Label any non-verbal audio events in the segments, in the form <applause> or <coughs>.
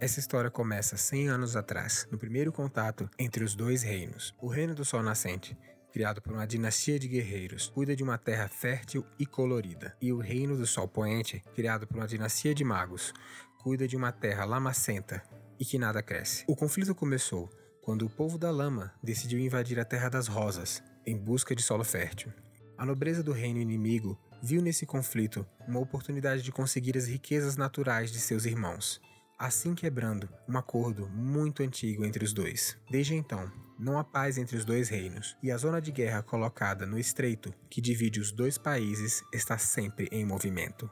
Essa história começa 100 anos atrás, no primeiro contato entre os dois reinos. O Reino do Sol Nascente, criado por uma dinastia de guerreiros, cuida de uma terra fértil e colorida. E o Reino do Sol Poente, criado por uma dinastia de magos, cuida de uma terra lamacenta e que nada cresce. O conflito começou quando o povo da lama decidiu invadir a Terra das Rosas em busca de solo fértil. A nobreza do reino inimigo viu nesse conflito uma oportunidade de conseguir as riquezas naturais de seus irmãos, assim quebrando um acordo muito antigo entre os dois. Desde então, não há paz entre os dois reinos, e a zona de guerra colocada no estreito que divide os dois países está sempre em movimento.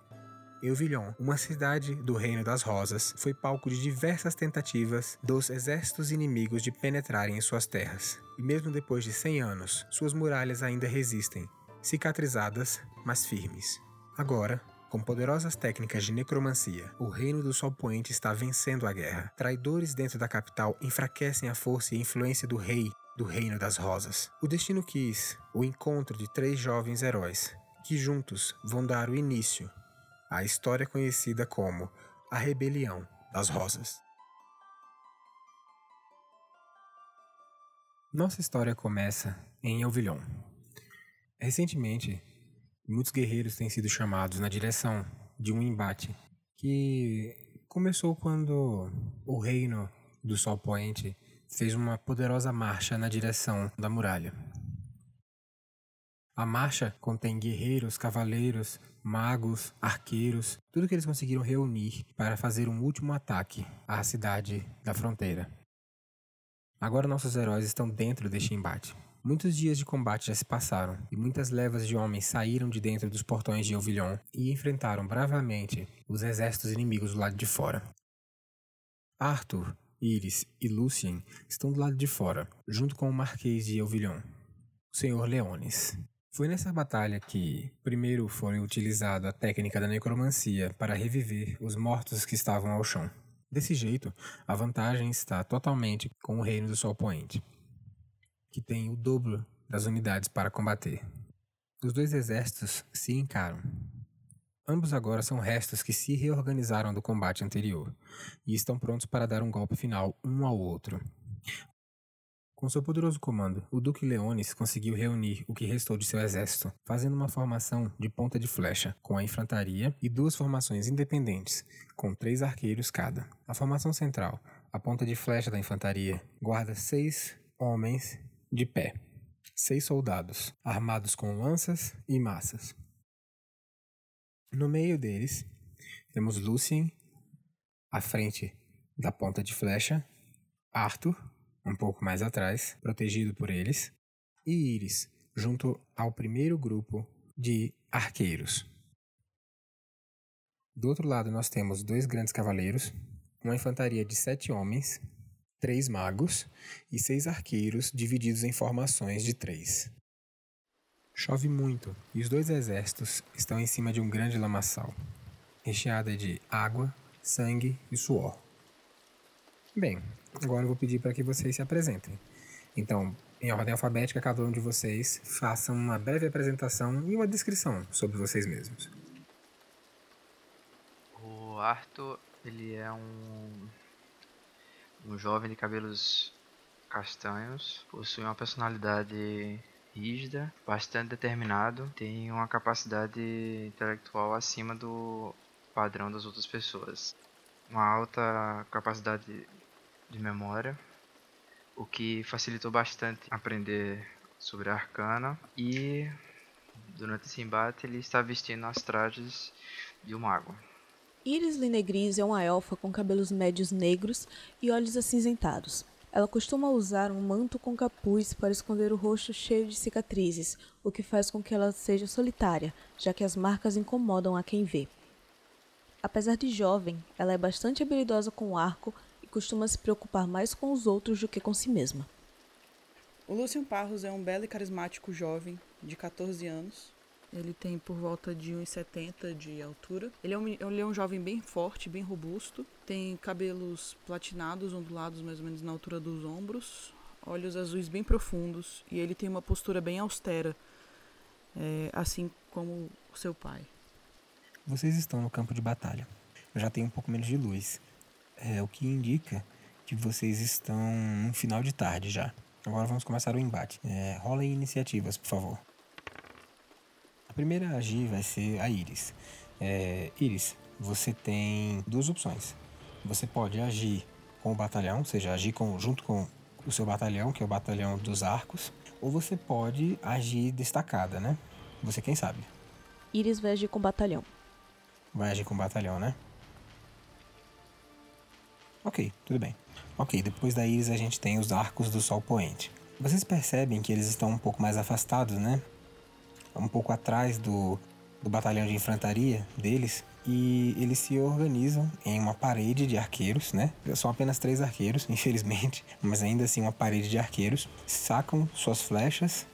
Euvillon, uma cidade do Reino das Rosas, foi palco de diversas tentativas dos exércitos inimigos de penetrarem em suas terras. E mesmo depois de 100 anos, suas muralhas ainda resistem, cicatrizadas, mas firmes. Agora, com poderosas técnicas de necromancia, o Reino do Sol Poente está vencendo a guerra. Traidores dentro da capital enfraquecem a força e influência do rei do Reino das Rosas. O destino quis o encontro de três jovens heróis, que juntos vão dar o início à história conhecida como a Rebelião das Rosas. Nossa história começa em Elvilhon. Recentemente, muitos guerreiros têm sido chamados na direção de um embate que começou quando o reino do Sol Poente fez uma poderosa marcha na direção da muralha. A marcha contém guerreiros, cavaleiros, magos, arqueiros, tudo que eles conseguiram reunir para fazer um último ataque à cidade da fronteira. Agora nossos heróis estão dentro deste embate. Muitos dias de combate já se passaram, e muitas levas de homens saíram de dentro dos portões de Elvilhon e enfrentaram bravamente os exércitos inimigos do lado de fora. Arthur, Iris e Lucien estão do lado de fora, junto com o Marquês de Elvilhon, o Senhor Leones. Foi nessa batalha que, primeiro, foi utilizada a técnica da necromancia para reviver os mortos que estavam ao chão. Desse jeito, a vantagem está totalmente com o Reino do Sol Poente que tem o dobro das unidades para combater. Os dois exércitos se encaram. Ambos agora são restos que se reorganizaram do combate anterior e estão prontos para dar um golpe final um ao outro. Com seu poderoso comando, o Duque Leones conseguiu reunir o que restou de seu exército, fazendo uma formação de ponta de flecha, com a infantaria e duas formações independentes, com três arqueiros cada. A formação central, a ponta de flecha da infantaria, guarda seis homens de pé, seis soldados, armados com lanças e massas. No meio deles, temos Lucien, à frente da ponta de flecha, Arthur, um pouco mais atrás, protegido por eles, e Iris, junto ao primeiro grupo de arqueiros. Do outro lado, nós temos dois grandes cavaleiros, uma infantaria de sete homens três magos e seis arqueiros divididos em formações de três. Chove muito e os dois exércitos estão em cima de um grande lamaçal, recheada de água, sangue e suor. Bem, agora eu vou pedir para que vocês se apresentem. Então, em ordem alfabética, cada um de vocês faça uma breve apresentação e uma descrição sobre vocês mesmos. O Arthur, ele é um um jovem de cabelos castanhos, possui uma personalidade rígida, bastante determinado, tem uma capacidade intelectual acima do padrão das outras pessoas. Uma alta capacidade de memória, o que facilitou bastante aprender sobre a arcana e durante esse embate ele está vestindo as trajes de um mago. Iris Linegris é uma elfa com cabelos médios negros e olhos acinzentados. Ela costuma usar um manto com capuz para esconder o rosto cheio de cicatrizes, o que faz com que ela seja solitária, já que as marcas incomodam a quem vê. Apesar de jovem, ela é bastante habilidosa com o arco e costuma se preocupar mais com os outros do que com si mesma. O Lucian Parros é um belo e carismático jovem de 14 anos ele tem por volta de 1,70 de altura. Ele é, um, ele é um jovem bem forte, bem robusto. Tem cabelos platinados, ondulados mais ou menos na altura dos ombros. Olhos azuis bem profundos. E ele tem uma postura bem austera, é, assim como o seu pai. Vocês estão no campo de batalha. Eu já tenho um pouco menos de luz. é, o que indica que vocês estão no final de tarde já. Agora vamos começar o embate. É, rolem iniciativas, por favor. A primeira a agir vai ser a Iris. É, Iris, você tem duas opções. Você pode agir com o batalhão, ou seja, agir com, junto com o seu batalhão, que é o batalhão dos arcos, ou você pode agir destacada, né? Você quem sabe. Iris vai agir com o batalhão. Vai agir com o batalhão, né? Ok, tudo bem. Ok, depois da Iris a gente tem os arcos do Sol Poente. Vocês percebem que eles estão um pouco mais afastados, né? Um pouco atrás do, do batalhão de infantaria deles. E eles se organizam em uma parede de arqueiros, né? São apenas três arqueiros, <laughs> infelizmente, mas ainda assim uma parede de arqueiros. Sacam suas flechas,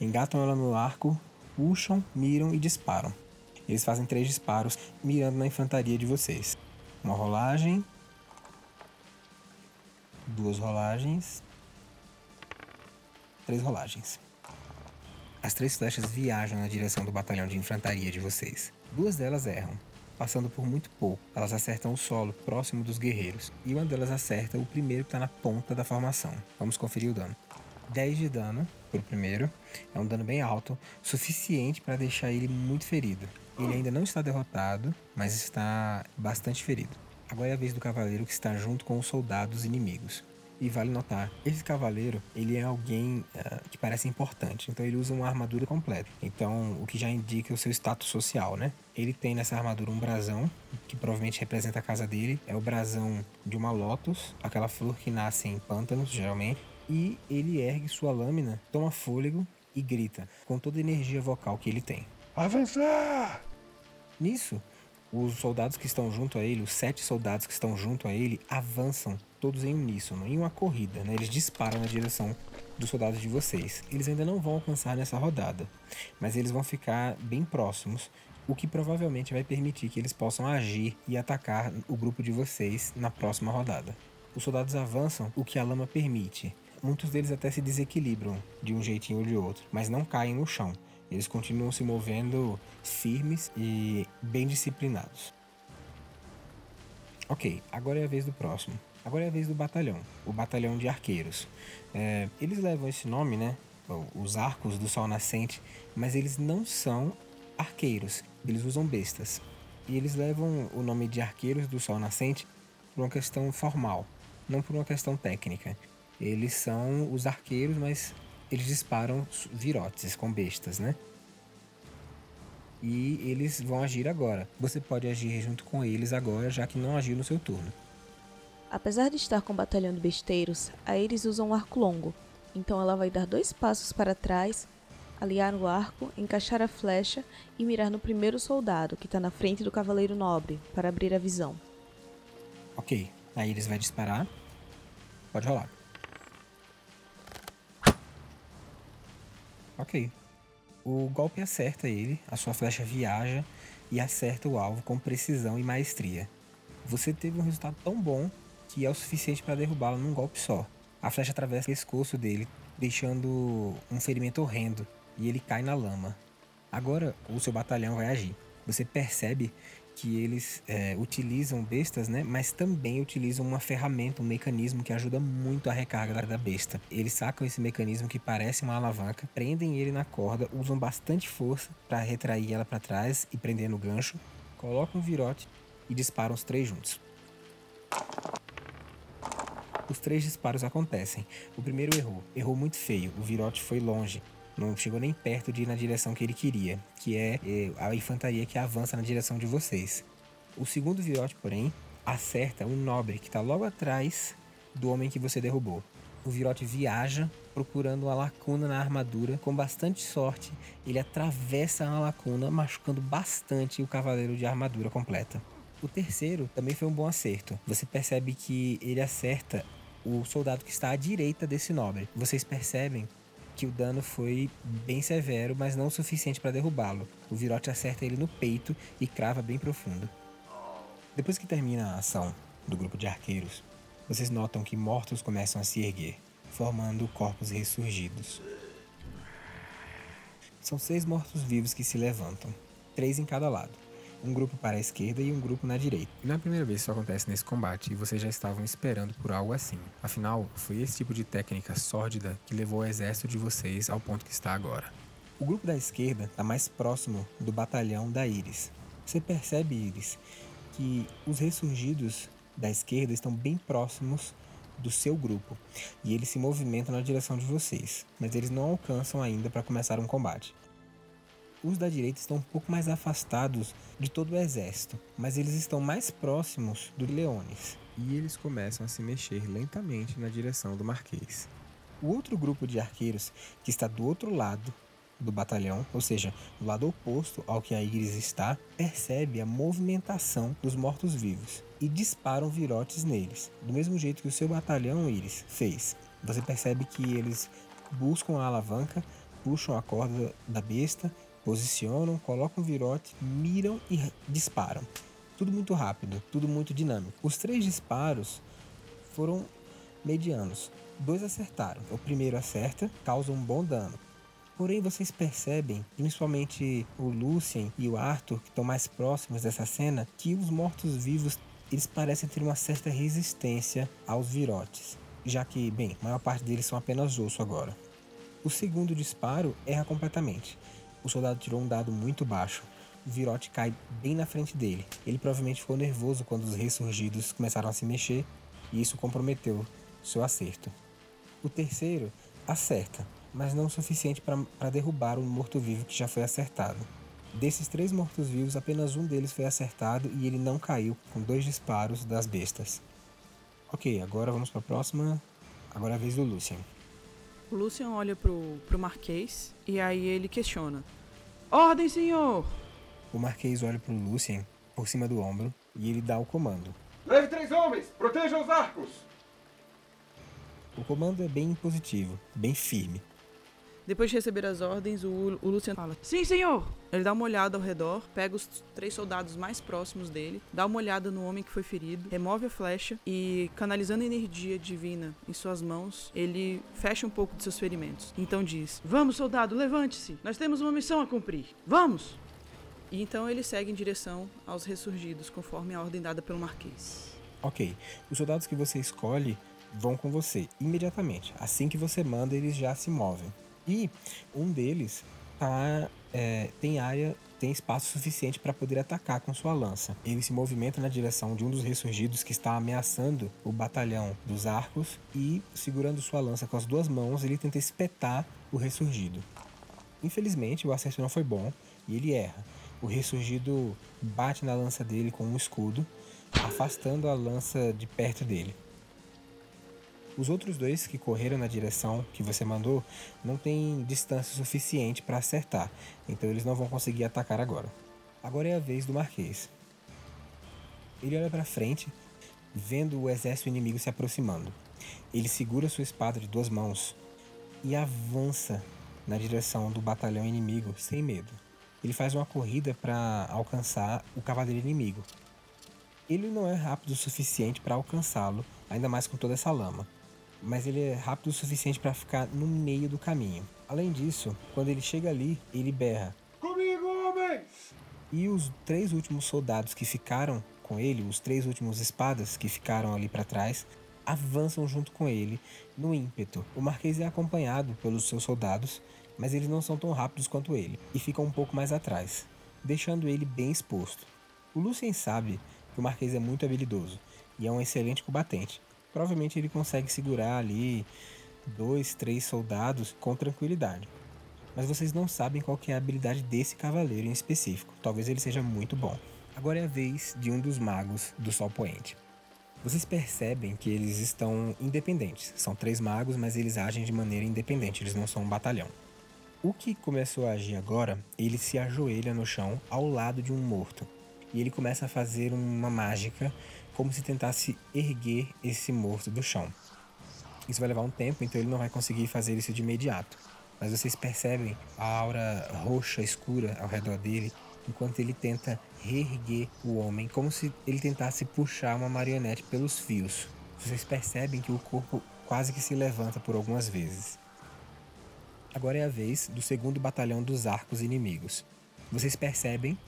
engatam ela no arco, puxam, miram e disparam. Eles fazem três disparos mirando na infantaria de vocês. Uma rolagem, duas rolagens, três rolagens. As três flechas viajam na direção do batalhão de infantaria de vocês. Duas delas erram, passando por muito pouco. Elas acertam o solo próximo dos guerreiros, e uma delas acerta o primeiro que está na ponta da formação. Vamos conferir o dano. 10 de dano pro primeiro, é um dano bem alto, suficiente para deixar ele muito ferido. Ele ainda não está derrotado, mas está bastante ferido. Agora é a vez do cavaleiro que está junto com os soldados inimigos. E vale notar, esse cavaleiro, ele é alguém uh, que parece importante. Então ele usa uma armadura completa. Então, o que já indica o seu status social, né? Ele tem nessa armadura um brasão, que provavelmente representa a casa dele. É o brasão de uma lótus, aquela flor que nasce em pântanos, geralmente. E ele ergue sua lâmina, toma fôlego e grita, com toda a energia vocal que ele tem. Avançar! Nisso, os soldados que estão junto a ele, os sete soldados que estão junto a ele, avançam todos em uníssono, em uma corrida, né? Eles disparam na direção dos soldados de vocês. Eles ainda não vão alcançar nessa rodada, mas eles vão ficar bem próximos, o que provavelmente vai permitir que eles possam agir e atacar o grupo de vocês na próxima rodada. Os soldados avançam o que a lama permite. Muitos deles até se desequilibram de um jeitinho ou de outro, mas não caem no chão. Eles continuam se movendo firmes e bem disciplinados. Ok, agora é a vez do próximo. Agora é a vez do batalhão, o batalhão de arqueiros. É, eles levam esse nome, né? Os arcos do sol nascente, mas eles não são arqueiros, eles usam bestas. E eles levam o nome de arqueiros do sol nascente por uma questão formal, não por uma questão técnica. Eles são os arqueiros, mas eles disparam virotes com bestas, né? E eles vão agir agora. Você pode agir junto com eles agora, já que não agiu no seu turno. Apesar de estar com o batalhão de besteiros, a Iris usa um arco longo, então ela vai dar dois passos para trás, aliar o arco, encaixar a flecha e mirar no primeiro soldado que está na frente do cavaleiro nobre para abrir a visão. Ok, a Iris vai disparar. Pode rolar. Ok. O golpe acerta ele, a sua flecha viaja e acerta o alvo com precisão e maestria. Você teve um resultado tão bom que é o suficiente para derrubá-lo num golpe só. A flecha atravessa o pescoço dele, deixando um ferimento horrendo, e ele cai na lama. Agora o seu batalhão vai agir. Você percebe que eles é, utilizam bestas, né? Mas também utilizam uma ferramenta, um mecanismo que ajuda muito a recarga da besta. Eles sacam esse mecanismo que parece uma alavanca, prendem ele na corda, usam bastante força para retrair ela para trás e prender no gancho, colocam um virote e disparam os três juntos. Os três disparos acontecem. O primeiro errou, errou muito feio, o virote foi longe, não chegou nem perto de ir na direção que ele queria, que é, é a infantaria que avança na direção de vocês. O segundo virote, porém, acerta um nobre que está logo atrás do homem que você derrubou. O virote viaja procurando uma lacuna na armadura. Com bastante sorte, ele atravessa a lacuna, machucando bastante o cavaleiro de armadura completa. O terceiro também foi um bom acerto. Você percebe que ele acerta o soldado que está à direita desse nobre. Vocês percebem que o dano foi bem severo, mas não o suficiente para derrubá-lo. O virote acerta ele no peito e crava bem profundo. Depois que termina a ação do grupo de arqueiros, vocês notam que mortos começam a se erguer, formando corpos ressurgidos. São seis mortos-vivos que se levantam, três em cada lado. Um grupo para a esquerda e um grupo na direita. E não é a primeira vez que isso acontece nesse combate, e vocês já estavam esperando por algo assim. Afinal, foi esse tipo de técnica sórdida que levou o exército de vocês ao ponto que está agora. O grupo da esquerda está mais próximo do batalhão da Iris. Você percebe, Iris, que os ressurgidos da esquerda estão bem próximos do seu grupo e eles se movimentam na direção de vocês, mas eles não alcançam ainda para começar um combate. Os da direita estão um pouco mais afastados de todo o exército, mas eles estão mais próximos do Leones. E eles começam a se mexer lentamente na direção do Marquês. O outro grupo de arqueiros, que está do outro lado do batalhão, ou seja, do lado oposto ao que a Iris está, percebe a movimentação dos mortos-vivos e disparam virotes neles, do mesmo jeito que o seu batalhão Iris fez. Você percebe que eles buscam a alavanca, puxam a corda da besta posicionam, colocam virote, miram e disparam. Tudo muito rápido, tudo muito dinâmico. Os três disparos foram medianos. Dois acertaram. O primeiro acerta, causa um bom dano. Porém, vocês percebem, principalmente o Lucien e o Arthur, que estão mais próximos dessa cena, que os mortos-vivos eles parecem ter uma certa resistência aos virotes, já que, bem, a maior parte deles são apenas osso agora. O segundo disparo erra completamente. O soldado tirou um dado muito baixo. O virote cai bem na frente dele. Ele provavelmente ficou nervoso quando os ressurgidos começaram a se mexer e isso comprometeu seu acerto. O terceiro acerta, mas não o suficiente para derrubar o morto-vivo que já foi acertado. Desses três mortos-vivos, apenas um deles foi acertado e ele não caiu com dois disparos das bestas. Ok, agora vamos para a próxima. Agora é a vez do Lucian. O Lucian olha pro, pro Marquês e aí ele questiona: Ordem, senhor! O Marquês olha pro Lucian por cima do ombro e ele dá o comando. Leve três homens! Proteja os arcos! O comando é bem positivo, bem firme. Depois de receber as ordens, o, o Luciano fala: Sim, senhor! Ele dá uma olhada ao redor, pega os três soldados mais próximos dele, dá uma olhada no homem que foi ferido, remove a flecha e, canalizando a energia divina em suas mãos, ele fecha um pouco de seus ferimentos. Então diz: Vamos, soldado, levante-se! Nós temos uma missão a cumprir! Vamos! E então ele segue em direção aos ressurgidos, conforme a ordem dada pelo Marquês. Ok. Os soldados que você escolhe vão com você imediatamente. Assim que você manda, eles já se movem. E um deles tá, é, tem área, tem espaço suficiente para poder atacar com sua lança. Ele se movimenta na direção de um dos ressurgidos que está ameaçando o batalhão dos arcos e, segurando sua lança com as duas mãos, ele tenta espetar o ressurgido. Infelizmente, o acerto não foi bom e ele erra. O ressurgido bate na lança dele com um escudo, afastando a lança de perto dele. Os outros dois que correram na direção que você mandou não têm distância suficiente para acertar, então eles não vão conseguir atacar agora. Agora é a vez do Marquês. Ele olha para frente, vendo o exército inimigo se aproximando. Ele segura sua espada de duas mãos e avança na direção do batalhão inimigo sem medo. Ele faz uma corrida para alcançar o cavaleiro inimigo. Ele não é rápido o suficiente para alcançá-lo, ainda mais com toda essa lama mas ele é rápido o suficiente para ficar no meio do caminho. Além disso, quando ele chega ali, ele berra: Comigo, homens! E os três últimos soldados que ficaram com ele, os três últimos espadas que ficaram ali para trás, avançam junto com ele no ímpeto. O Marquês é acompanhado pelos seus soldados, mas eles não são tão rápidos quanto ele e ficam um pouco mais atrás, deixando ele bem exposto. O Lucien sabe que o Marquês é muito habilidoso e é um excelente combatente, provavelmente ele consegue segurar ali dois, três soldados com tranquilidade. Mas vocês não sabem qual é a habilidade desse cavaleiro em específico. Talvez ele seja muito bom. Agora é a vez de um dos magos do Sol Poente. Vocês percebem que eles estão independentes. São três magos, mas eles agem de maneira independente, eles não são um batalhão. O que começou a agir agora, ele se ajoelha no chão ao lado de um morto. E ele começa a fazer uma mágica como se tentasse erguer esse morto do chão. Isso vai levar um tempo, então ele não vai conseguir fazer isso de imediato. Mas vocês percebem a aura roxa escura ao redor dele enquanto ele tenta reerguer o homem, como se ele tentasse puxar uma marionete pelos fios. Vocês percebem que o corpo quase que se levanta por algumas vezes. Agora é a vez do segundo batalhão dos arcos inimigos. Vocês percebem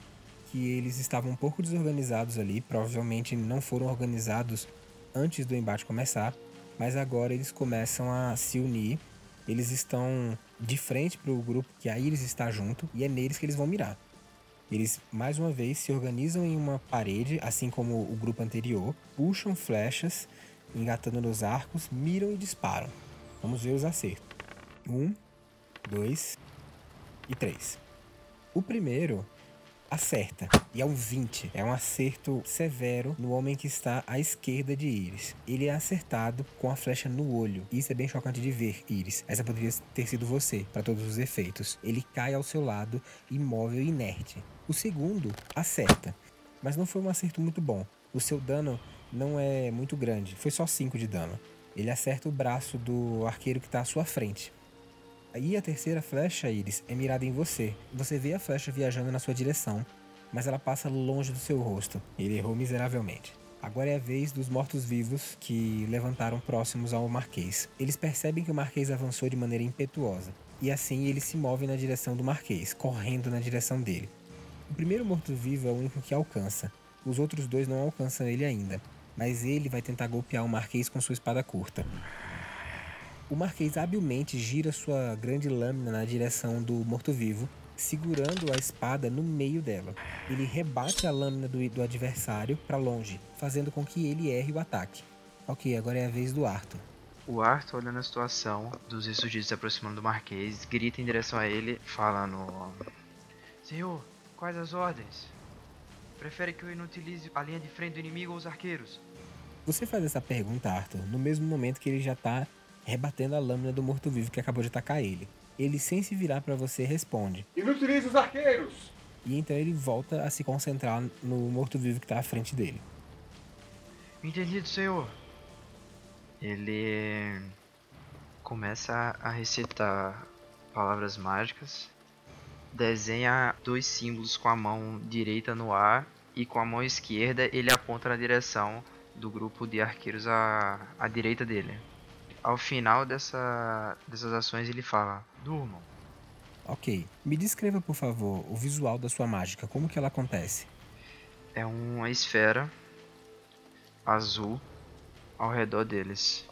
que eles estavam um pouco desorganizados ali, provavelmente não foram organizados antes do embate começar, mas agora eles começam a se unir. Eles estão de frente para o grupo que a Iris está junto e é neles que eles vão mirar. Eles mais uma vez se organizam em uma parede, assim como o grupo anterior, puxam flechas, engatando nos arcos, miram e disparam. Vamos ver os acertos. Um, dois e três. O primeiro acerta. E é um 20. É um acerto severo no homem que está à esquerda de Iris. Ele é acertado com a flecha no olho. Isso é bem chocante de ver, Iris. Essa poderia ter sido você, para todos os efeitos. Ele cai ao seu lado, imóvel e inerte. O segundo acerta, mas não foi um acerto muito bom. O seu dano não é muito grande, foi só 5 de dano. Ele acerta o braço do arqueiro que está à sua frente. Aí a terceira flecha, Iris, é mirada em você. Você vê a flecha viajando na sua direção, mas ela passa longe do seu rosto. Ele errou miseravelmente. Agora é a vez dos mortos-vivos que levantaram próximos ao Marquês. Eles percebem que o Marquês avançou de maneira impetuosa, e assim ele se move na direção do Marquês, correndo na direção dele. O primeiro morto-vivo é o único que alcança. Os outros dois não alcançam ele ainda, mas ele vai tentar golpear o Marquês com sua espada curta. O Marquês habilmente gira sua grande lâmina na direção do morto-vivo, segurando a espada no meio dela. Ele rebate a lâmina do, do adversário para longe, fazendo com que ele erre o ataque. Ok, agora é a vez do Arthur. O Arthur, olhando a situação dos insurgidos se aproximando do Marquês, grita em direção a ele, falando: Senhor, quais as ordens? Prefere que eu inutilize a linha de frente do inimigo ou os arqueiros? Você faz essa pergunta, Arthur, no mesmo momento que ele já tá rebatendo a lâmina do morto-vivo que acabou de atacar ele. Ele, sem se virar para você, responde. Inutilize os arqueiros! E então ele volta a se concentrar no morto-vivo que tá à frente dele. Entendido, senhor. Ele começa a recitar palavras mágicas, desenha dois símbolos com a mão direita no ar e com a mão esquerda ele aponta na direção do grupo de arqueiros à, à direita dele ao final dessa, dessas ações ele fala: Durmam. Ok. Me descreva, por favor, o visual da sua mágica. Como que ela acontece? É uma esfera azul ao redor deles.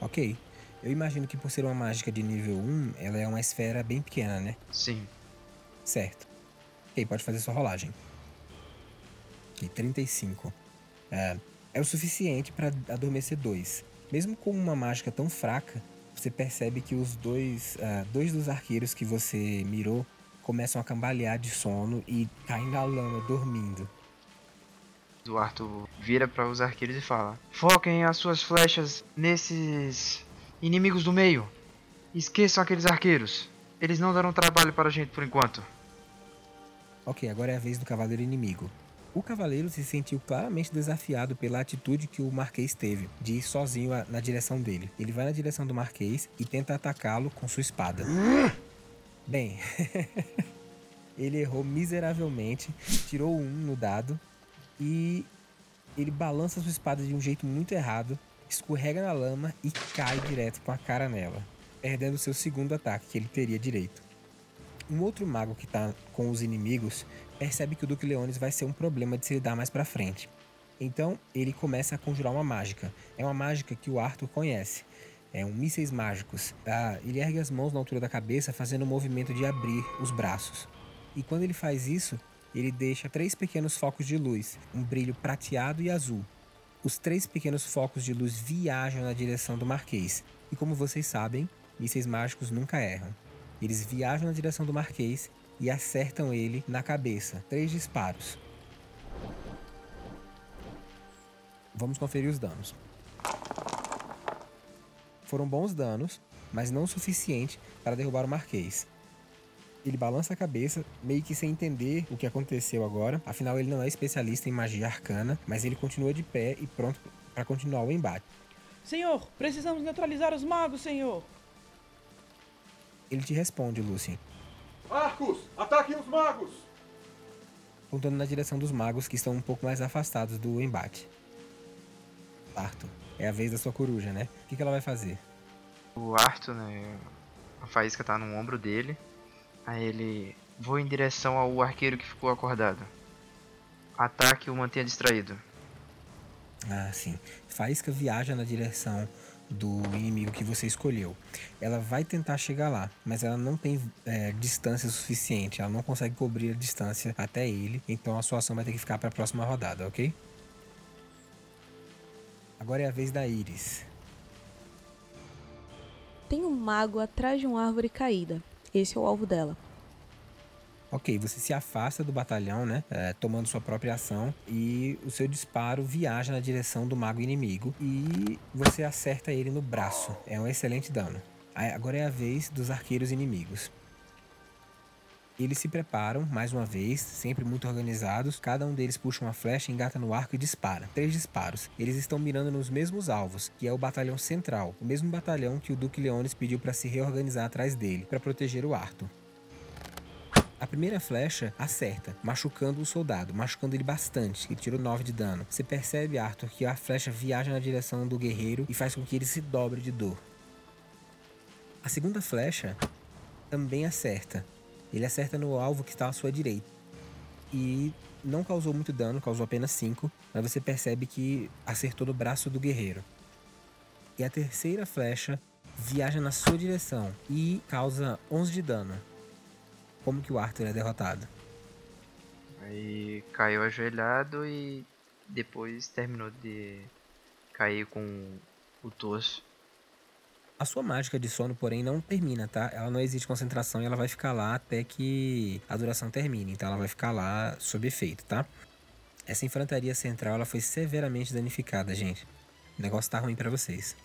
Ok. Eu imagino que por ser uma mágica de nível 1, ela é uma esfera bem pequena, né? Sim. Certo. Ok, pode fazer sua rolagem. Ok, 35. É, é o suficiente para adormecer dois. Mesmo com uma mágica tão fraca, você percebe que os dois, uh, dois dos arqueiros que você mirou começam a cambalear de sono e caem na lama dormindo. O Arthur vira para os arqueiros e fala: Foquem as suas flechas nesses inimigos do meio. Esqueçam aqueles arqueiros. Eles não darão trabalho para a gente por enquanto. Ok, agora é a vez do cavaleiro inimigo. O cavaleiro se sentiu claramente desafiado pela atitude que o Marquês teve, de ir sozinho na direção dele. Ele vai na direção do Marquês e tenta atacá-lo com sua espada. Bem, <laughs> ele errou miseravelmente, tirou um no dado e ele balança sua espada de um jeito muito errado, escorrega na lama e cai direto com a cara nela, perdendo seu segundo ataque que ele teria direito. Um outro mago que está com os inimigos percebe que o Duque Leones vai ser um problema de se lidar mais para frente. Então ele começa a conjurar uma mágica. É uma mágica que o Arthur conhece. É um mísseis mágicos. Ah, ele ergue as mãos na altura da cabeça, fazendo o movimento de abrir os braços. E quando ele faz isso, ele deixa três pequenos focos de luz, um brilho prateado e azul. Os três pequenos focos de luz viajam na direção do Marquês. E como vocês sabem, mísseis mágicos nunca erram. Eles viajam na direção do Marquês e acertam ele na cabeça. Três disparos. Vamos conferir os danos. Foram bons danos, mas não o suficiente para derrubar o Marquês. Ele balança a cabeça, meio que sem entender o que aconteceu agora. Afinal, ele não é especialista em magia arcana, mas ele continua de pé e pronto para continuar o embate. Senhor, precisamos neutralizar os magos, senhor. Ele te responde, Lucien. Arcos, ataquem os magos! Apontando na direção dos magos que estão um pouco mais afastados do embate. Arthur, é a vez da sua coruja, né? O que, que ela vai fazer? O Arthur, né? A faísca tá no ombro dele. Aí ele Vou em direção ao arqueiro que ficou acordado. Ataque o mantenha distraído. Ah, sim. Faísca viaja na direção do inimigo que você escolheu. Ela vai tentar chegar lá, mas ela não tem é, distância suficiente. Ela não consegue cobrir a distância até ele. Então a sua ação vai ter que ficar para a próxima rodada, ok? Agora é a vez da Iris. Tem um mago atrás de uma árvore caída. Esse é o alvo dela. Ok, você se afasta do batalhão, né? É, tomando sua própria ação e o seu disparo viaja na direção do mago inimigo e você acerta ele no braço. É um excelente dano. Agora é a vez dos arqueiros inimigos. Eles se preparam, mais uma vez, sempre muito organizados. Cada um deles puxa uma flecha, engata no arco e dispara. Três disparos. Eles estão mirando nos mesmos alvos, que é o batalhão central, o mesmo batalhão que o Duque Leones pediu para se reorganizar atrás dele, para proteger o Arthur. A primeira flecha acerta, machucando o soldado, machucando ele bastante. Ele tirou 9 de dano. Você percebe, Arthur, que a flecha viaja na direção do guerreiro e faz com que ele se dobre de dor. A segunda flecha também acerta. Ele acerta no alvo que está à sua direita. E não causou muito dano, causou apenas 5, mas você percebe que acertou no braço do guerreiro. E a terceira flecha viaja na sua direção e causa 11 de dano como que o Arthur é derrotado. Aí caiu ajoelhado e depois terminou de cair com o torso. A sua mágica de sono, porém, não termina, tá? Ela não existe concentração e ela vai ficar lá até que a duração termine. Então ela vai ficar lá sob efeito, tá? Essa infantaria central ela foi severamente danificada, gente. O negócio tá ruim para vocês.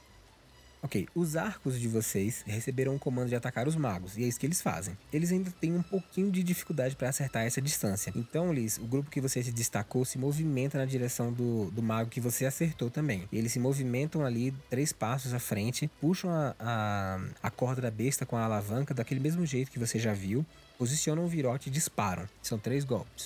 Ok, os arcos de vocês receberam o comando de atacar os magos, e é isso que eles fazem. Eles ainda têm um pouquinho de dificuldade para acertar essa distância. Então, Liz, o grupo que você se destacou se movimenta na direção do, do mago que você acertou também. Eles se movimentam ali três passos à frente, puxam a, a, a corda da besta com a alavanca daquele mesmo jeito que você já viu, posicionam o virote e disparam. São três golpes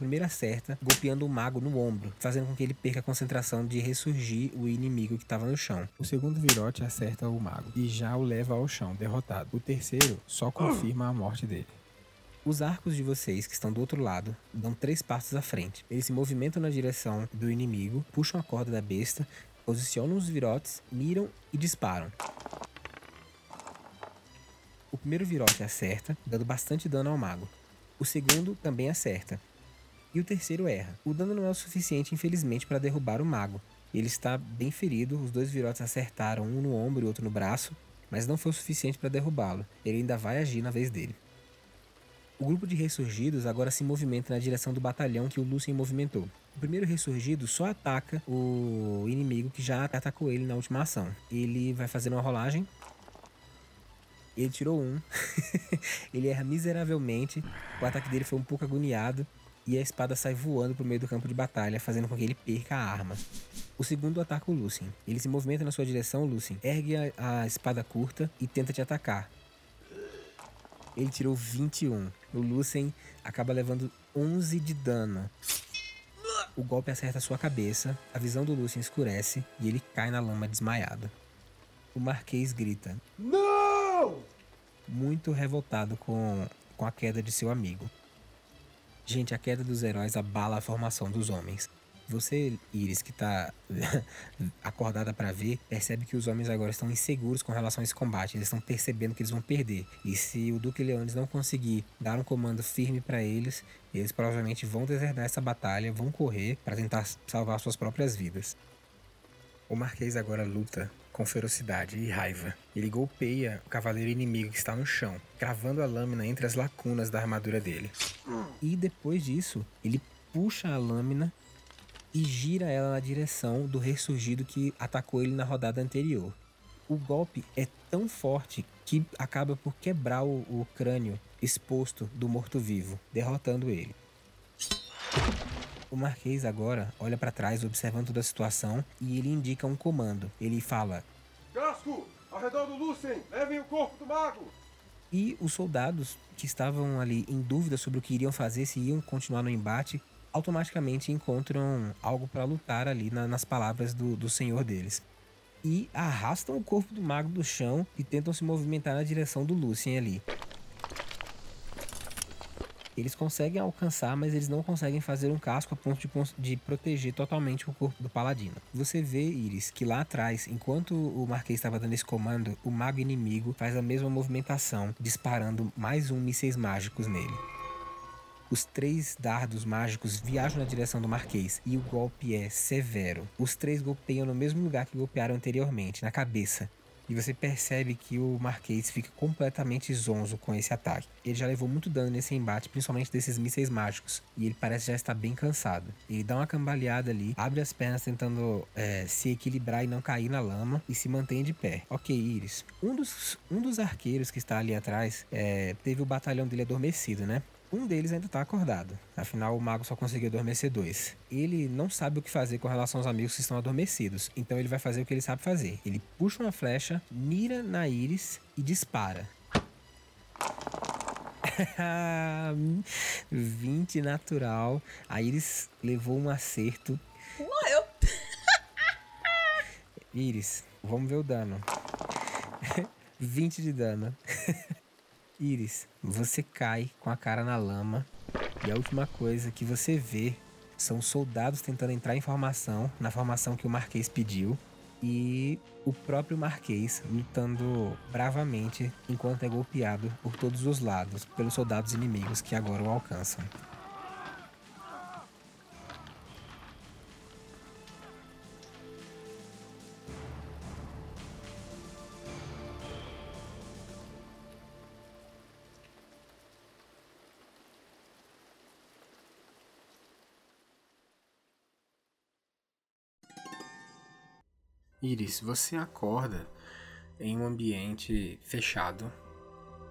primeiro acerta, golpeando o mago no ombro, fazendo com que ele perca a concentração de ressurgir o inimigo que estava no chão. O segundo virote acerta o mago e já o leva ao chão, derrotado. O terceiro só confirma a morte dele. Os arcos de vocês, que estão do outro lado, dão três passos à frente. Eles se movimentam na direção do inimigo, puxam a corda da besta, posicionam os virotes, miram e disparam. O primeiro virote acerta, dando bastante dano ao mago. O segundo também acerta, e o terceiro erra. O dano não é o suficiente, infelizmente, para derrubar o mago. Ele está bem ferido, os dois virotes acertaram, um no ombro e outro no braço, mas não foi o suficiente para derrubá-lo. Ele ainda vai agir na vez dele. O grupo de ressurgidos agora se movimenta na direção do batalhão que o Lucien movimentou. O primeiro ressurgido só ataca o inimigo que já atacou ele na última ação. Ele vai fazer uma rolagem. Ele tirou um. <laughs> ele erra miseravelmente. O ataque dele foi um pouco agoniado e a espada sai voando pro meio do campo de batalha, fazendo com que ele perca a arma. O segundo ataca o Lucien. Ele se movimenta na sua direção, Lucien, ergue a, a espada curta e tenta te atacar. Ele tirou 21. O Lucien acaba levando 11 de dano. O golpe acerta sua cabeça, a visão do Lucien escurece e ele cai na lama desmaiado. O Marquês grita: Não! Muito revoltado com, com a queda de seu amigo. Gente, a queda dos heróis abala a formação dos homens. Você, Iris, que tá <laughs> acordada para ver, percebe que os homens agora estão inseguros com relação a esse combate. Eles estão percebendo que eles vão perder. E se o Duque Leones não conseguir dar um comando firme para eles, eles provavelmente vão deserdar essa batalha, vão correr para tentar salvar suas próprias vidas. O Marquês agora luta com ferocidade e raiva. Ele golpeia o cavaleiro inimigo que está no chão, cravando a lâmina entre as lacunas da armadura dele. E depois disso, ele puxa a lâmina e gira ela na direção do ressurgido que atacou ele na rodada anterior. O golpe é tão forte que acaba por quebrar o, o crânio exposto do morto-vivo, derrotando ele. O Marquês agora olha para trás, observando toda a situação, e ele indica um comando. Ele fala: Casco, ao redor do Lucien, levem o corpo do mago! E os soldados que estavam ali em dúvida sobre o que iriam fazer, se iam continuar no embate, automaticamente encontram algo para lutar ali na, nas palavras do, do senhor deles. E arrastam o corpo do mago do chão e tentam se movimentar na direção do Lucien ali. Eles conseguem alcançar, mas eles não conseguem fazer um casco a ponto de, de proteger totalmente o corpo do paladino. Você vê, Iris, que lá atrás, enquanto o Marquês estava dando esse comando, o mago inimigo faz a mesma movimentação, disparando mais um mísseis mágicos nele. Os três dardos mágicos viajam na direção do Marquês e o golpe é severo. Os três golpeiam no mesmo lugar que golpearam anteriormente, na cabeça, e você percebe que o Marquês fica completamente zonzo com esse ataque. Ele já levou muito dano nesse embate, principalmente desses mísseis mágicos, e ele parece já estar bem cansado. Ele dá uma cambaleada ali, abre as pernas tentando é, se equilibrar e não cair na lama, e se mantém de pé. Ok, Iris. Um dos, um dos arqueiros que está ali atrás é, teve o batalhão dele adormecido, né? Um deles ainda está acordado, afinal o mago só conseguiu adormecer dois. Ele não sabe o que fazer com relação aos amigos que estão adormecidos, então ele vai fazer o que ele sabe fazer. Ele puxa uma flecha, mira na íris e dispara. <laughs> 20 natural. A Iris levou um acerto. Morreu. Iris, <laughs> vamos ver o dano. <laughs> 20 de dano. Iris, você cai com a cara na lama e a última coisa que você vê são soldados tentando entrar em formação, na formação que o Marquês pediu, e o próprio Marquês lutando bravamente enquanto é golpeado por todos os lados pelos soldados inimigos que agora o alcançam. Iris, você acorda em um ambiente fechado,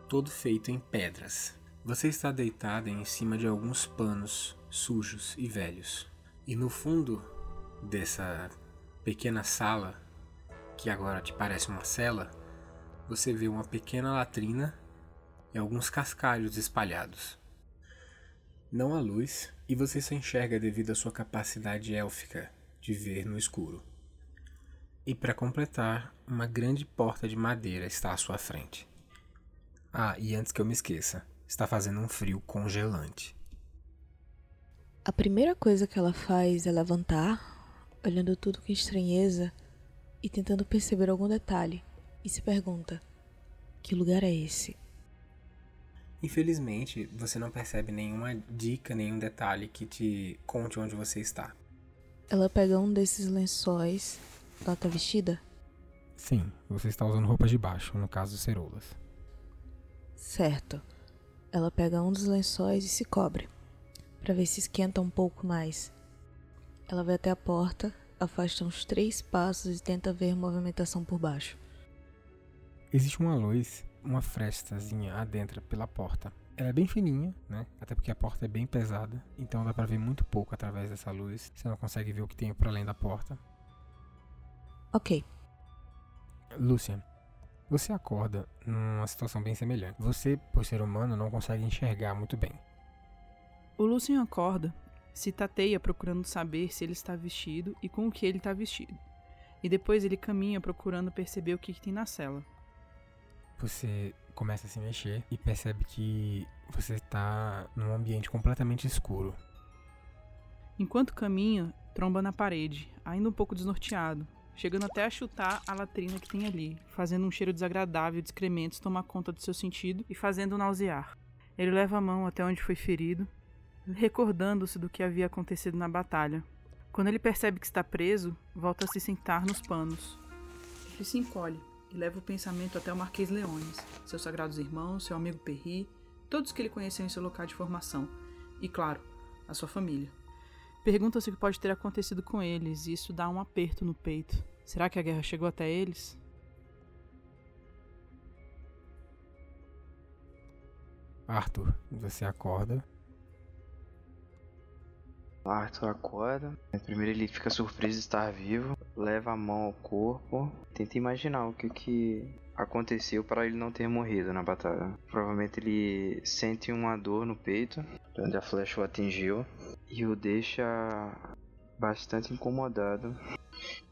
todo feito em pedras. Você está deitada em cima de alguns panos sujos e velhos. E no fundo dessa pequena sala, que agora te parece uma cela, você vê uma pequena latrina e alguns cascalhos espalhados. Não há luz e você só enxerga devido à sua capacidade élfica de ver no escuro. E para completar, uma grande porta de madeira está à sua frente. Ah, e antes que eu me esqueça, está fazendo um frio congelante. A primeira coisa que ela faz é levantar, olhando tudo com estranheza e tentando perceber algum detalhe, e se pergunta: que lugar é esse? Infelizmente, você não percebe nenhuma dica, nenhum detalhe que te conte onde você está. Ela pega um desses lençóis ela tá vestida? Sim, você está usando roupas de baixo, no caso ceroulas. Certo. Ela pega um dos lençóis e se cobre, para ver se esquenta um pouco mais. Ela vai até a porta, afasta uns três passos e tenta ver movimentação por baixo. Existe uma luz, uma frestazinha adentra pela porta. Ela é bem fininha, né? Até porque a porta é bem pesada, então dá para ver muito pouco através dessa luz. Você não consegue ver o que tem por além da porta. Ok. Lucian, você acorda numa situação bem semelhante. Você, por ser humano, não consegue enxergar muito bem. O Lucian acorda, se tateia procurando saber se ele está vestido e com o que ele está vestido. E depois ele caminha procurando perceber o que, que tem na cela. Você começa a se mexer e percebe que você está num ambiente completamente escuro. Enquanto caminha, tromba na parede, ainda um pouco desnorteado, chegando até a chutar a latrina que tem ali, fazendo um cheiro desagradável de excrementos tomar conta do seu sentido e fazendo nausear. Ele leva a mão até onde foi ferido, recordando-se do que havia acontecido na batalha. Quando ele percebe que está preso, volta a se sentar nos panos. Ele se encolhe e leva o pensamento até o Marquês Leones, seus sagrados irmãos, seu amigo Perry, todos que ele conheceu em seu local de formação, e claro, a sua família. Pergunta-se o que pode ter acontecido com eles, e isso dá um aperto no peito. Será que a guerra chegou até eles? Arthur, você acorda. Arthur acorda. Primeiro ele fica surpreso de estar vivo, leva a mão ao corpo, tenta imaginar o que, que aconteceu para ele não ter morrido na batalha. Provavelmente ele sente uma dor no peito, onde a flecha o atingiu, e o deixa bastante incomodado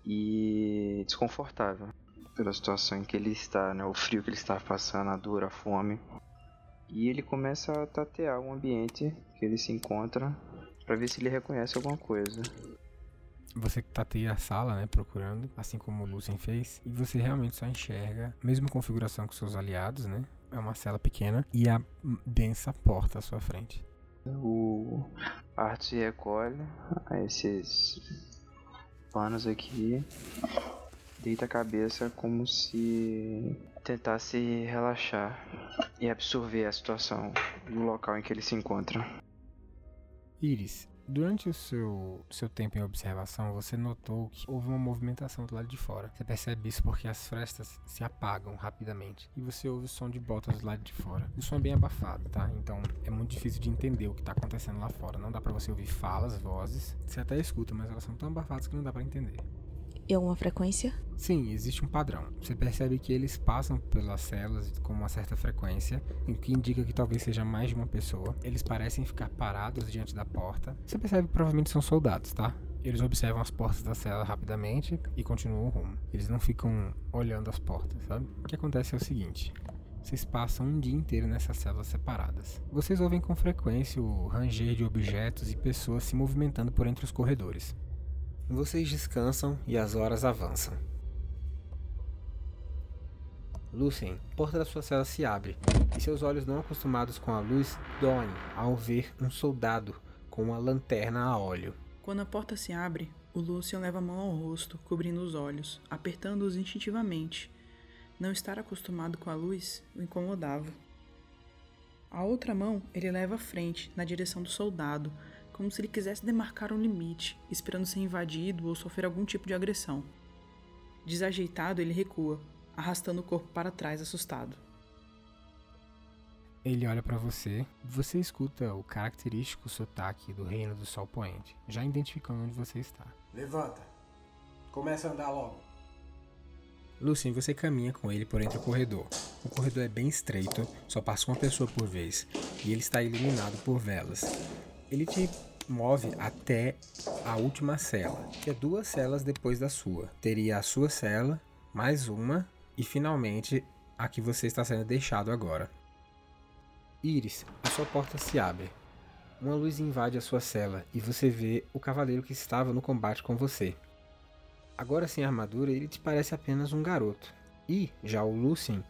e desconfortável pela situação em que ele está, né? O frio que ele está passando, a dor, a fome. E ele começa a tatear o ambiente que ele se encontra para ver se ele reconhece alguma coisa. Você tateia a sala, né, procurando, assim como o Lucien fez, e você realmente só enxerga, mesma configuração com seus aliados, né? É uma cela pequena e a densa porta à sua frente. O Arthur se recolhe a esses panos aqui, deita a cabeça como se tentasse relaxar e absorver a situação no local em que ele se encontra. Iris, Durante o seu, seu tempo em observação, você notou que houve uma movimentação do lado de fora. Você percebe isso porque as frestas se apagam rapidamente e você ouve o som de botas do lado de fora. O som é bem abafado, tá? Então é muito difícil de entender o que está acontecendo lá fora. Não dá para você ouvir falas, vozes. Você até escuta, mas elas são tão abafadas que não dá para entender. E alguma frequência? Sim, existe um padrão. Você percebe que eles passam pelas celas com uma certa frequência, o que indica que talvez seja mais de uma pessoa. Eles parecem ficar parados diante da porta. Você percebe que provavelmente são soldados, tá? Eles observam as portas da cela rapidamente e continuam o rumo. Eles não ficam olhando as portas, sabe? O que acontece é o seguinte: vocês passam um dia inteiro nessas celas separadas. Vocês ouvem com frequência o ranger de objetos e pessoas se movimentando por entre os corredores. Vocês descansam e as horas avançam. Lucien, a porta da sua cela se abre e seus olhos não acostumados com a luz doem ao ver um soldado com uma lanterna a óleo. Quando a porta se abre, o Lucien leva a mão ao rosto, cobrindo os olhos, apertando-os instintivamente. Não estar acostumado com a luz o incomodava. A outra mão ele leva à frente, na direção do soldado, como se ele quisesse demarcar um limite, esperando ser invadido ou sofrer algum tipo de agressão. Desajeitado, ele recua, arrastando o corpo para trás, assustado. Ele olha para você, você escuta o característico sotaque do Reino do Sol Poente, já identificando onde você está. Levanta. Começa a andar logo. Lucien, você caminha com ele por entre o corredor. O corredor é bem estreito, só passa uma pessoa por vez, e ele está iluminado por velas. Ele te move até a última cela, que é duas celas depois da sua. Teria a sua cela, mais uma e finalmente a que você está sendo deixado agora. Iris, a sua porta se abre. Uma luz invade a sua cela e você vê o cavaleiro que estava no combate com você. Agora sem armadura, ele te parece apenas um garoto. E, já o Lucien,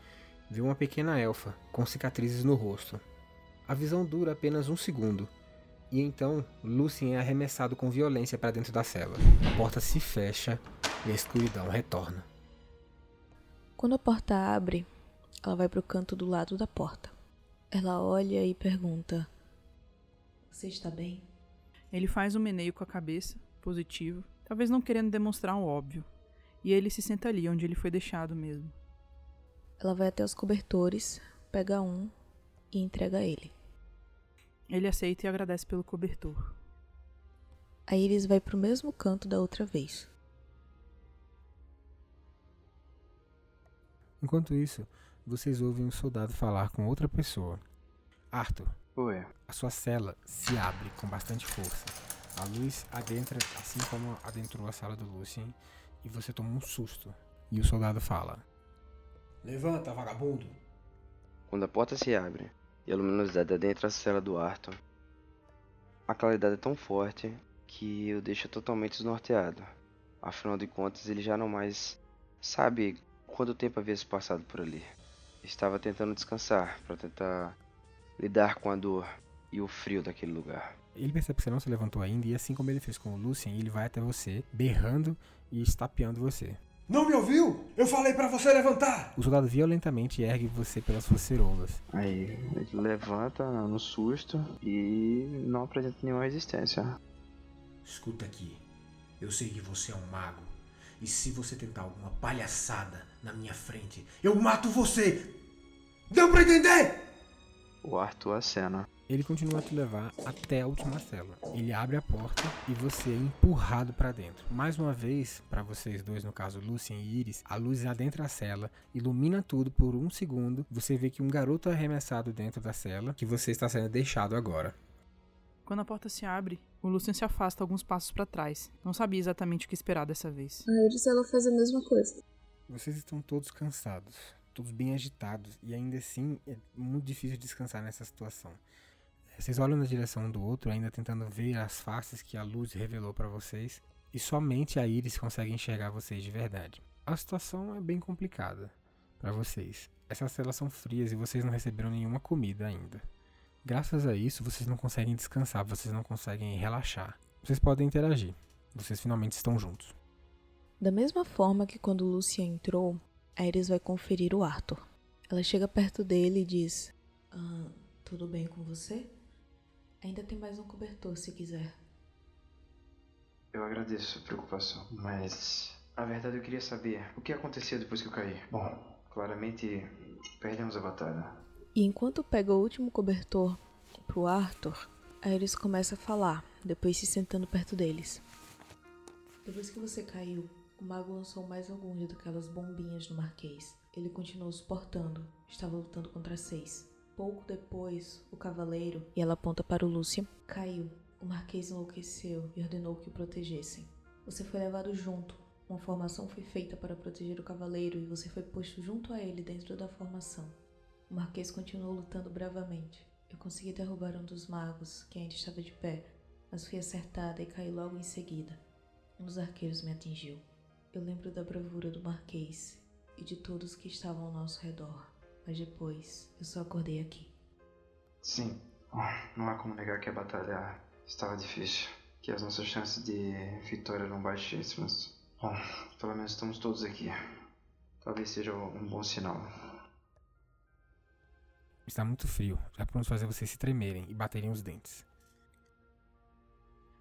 vê uma pequena elfa com cicatrizes no rosto. A visão dura apenas um segundo, e então Lucien é arremessado com violência para dentro da cela. A porta se fecha e a escuridão retorna. Quando a porta abre, ela vai para o canto do lado da porta. Ela olha e pergunta: Você está bem? Ele faz um meneio com a cabeça, positivo, talvez não querendo demonstrar o óbvio. E ele se senta ali onde ele foi deixado mesmo. Ela vai até os cobertores, pega um e entrega a ele. Ele aceita e agradece pelo cobertor. A Iris vai para o mesmo canto da outra vez. Enquanto isso, vocês ouvem um soldado falar com outra pessoa. Arthur. Oi. A sua cela se abre com bastante força. A luz adentra assim como adentrou a sala do Lucien e você toma um susto. E o soldado fala: Levanta, vagabundo. Quando a porta se abre, e a luminosidade adentra a cela do Arthur. A claridade é tão forte que o deixa totalmente desnorteado. Afinal de contas, ele já não mais sabe quanto tempo havia se passado por ali. Estava tentando descansar para tentar lidar com a dor e o frio daquele lugar. Ele percebe que você não se levantou ainda e assim como ele fez com o Lucien, ele vai até você, berrando e estapeando você. Não me ouviu? Eu falei para você levantar! O soldado violentamente ergue você pelas suas ceroulas. Aí ele levanta no susto e não apresenta nenhuma resistência. Escuta aqui. Eu sei que você é um mago. E se você tentar alguma palhaçada na minha frente, eu mato você! Deu pra entender? O Arthur acena. Ele continua a te levar até a última cela. Ele abre a porta e você é empurrado para dentro. Mais uma vez, para vocês dois, no caso Lucien e Iris, a luz adentra a cela, ilumina tudo por um segundo. Você vê que um garoto é arremessado dentro da cela, que você está sendo deixado agora. Quando a porta se abre, o Lucien se afasta alguns passos para trás. Não sabia exatamente o que esperar dessa vez. A Iris ela faz a mesma coisa. Vocês estão todos cansados. todos bem agitados, e ainda assim é muito difícil descansar nessa situação. Vocês olham na direção do outro, ainda tentando ver as faces que a luz revelou para vocês, e somente a íris consegue enxergar vocês de verdade. A situação é bem complicada para vocês. Essas celas são frias e vocês não receberam nenhuma comida ainda. Graças a isso, vocês não conseguem descansar, vocês não conseguem relaxar. Vocês podem interagir. Vocês finalmente estão juntos. Da mesma forma que quando Lúcia entrou, a Iris vai conferir o Arthur. Ela chega perto dele e diz: ah, Tudo bem com você? Ainda tem mais um cobertor se quiser. Eu agradeço a preocupação, mas a verdade eu queria saber o que aconteceu depois que eu caí. Bom, claramente perdemos a batalha. E enquanto pega o último cobertor pro Arthur, a Iris começa a falar, depois se sentando perto deles. Depois que você caiu, o mago lançou mais algumas daquelas bombinhas no Marquês. Ele continuou suportando, estava lutando contra seis. Pouco depois, o cavaleiro, e ela aponta para o Lúcia, caiu. O Marquês enlouqueceu e ordenou que o protegessem. Você foi levado junto. Uma formação foi feita para proteger o cavaleiro e você foi posto junto a ele dentro da formação. O Marquês continuou lutando bravamente. Eu consegui derrubar um dos magos, que ainda estava de pé, mas fui acertada e caí logo em seguida. Um dos arqueiros me atingiu. Eu lembro da bravura do Marquês e de todos que estavam ao nosso redor, mas depois eu só acordei aqui. Sim, não há como negar que a batalha estava difícil, que as nossas chances de vitória eram baixíssimas. Bom, pelo menos estamos todos aqui. Talvez seja um bom sinal. Está muito frio, já podemos fazer vocês se tremerem e baterem os dentes.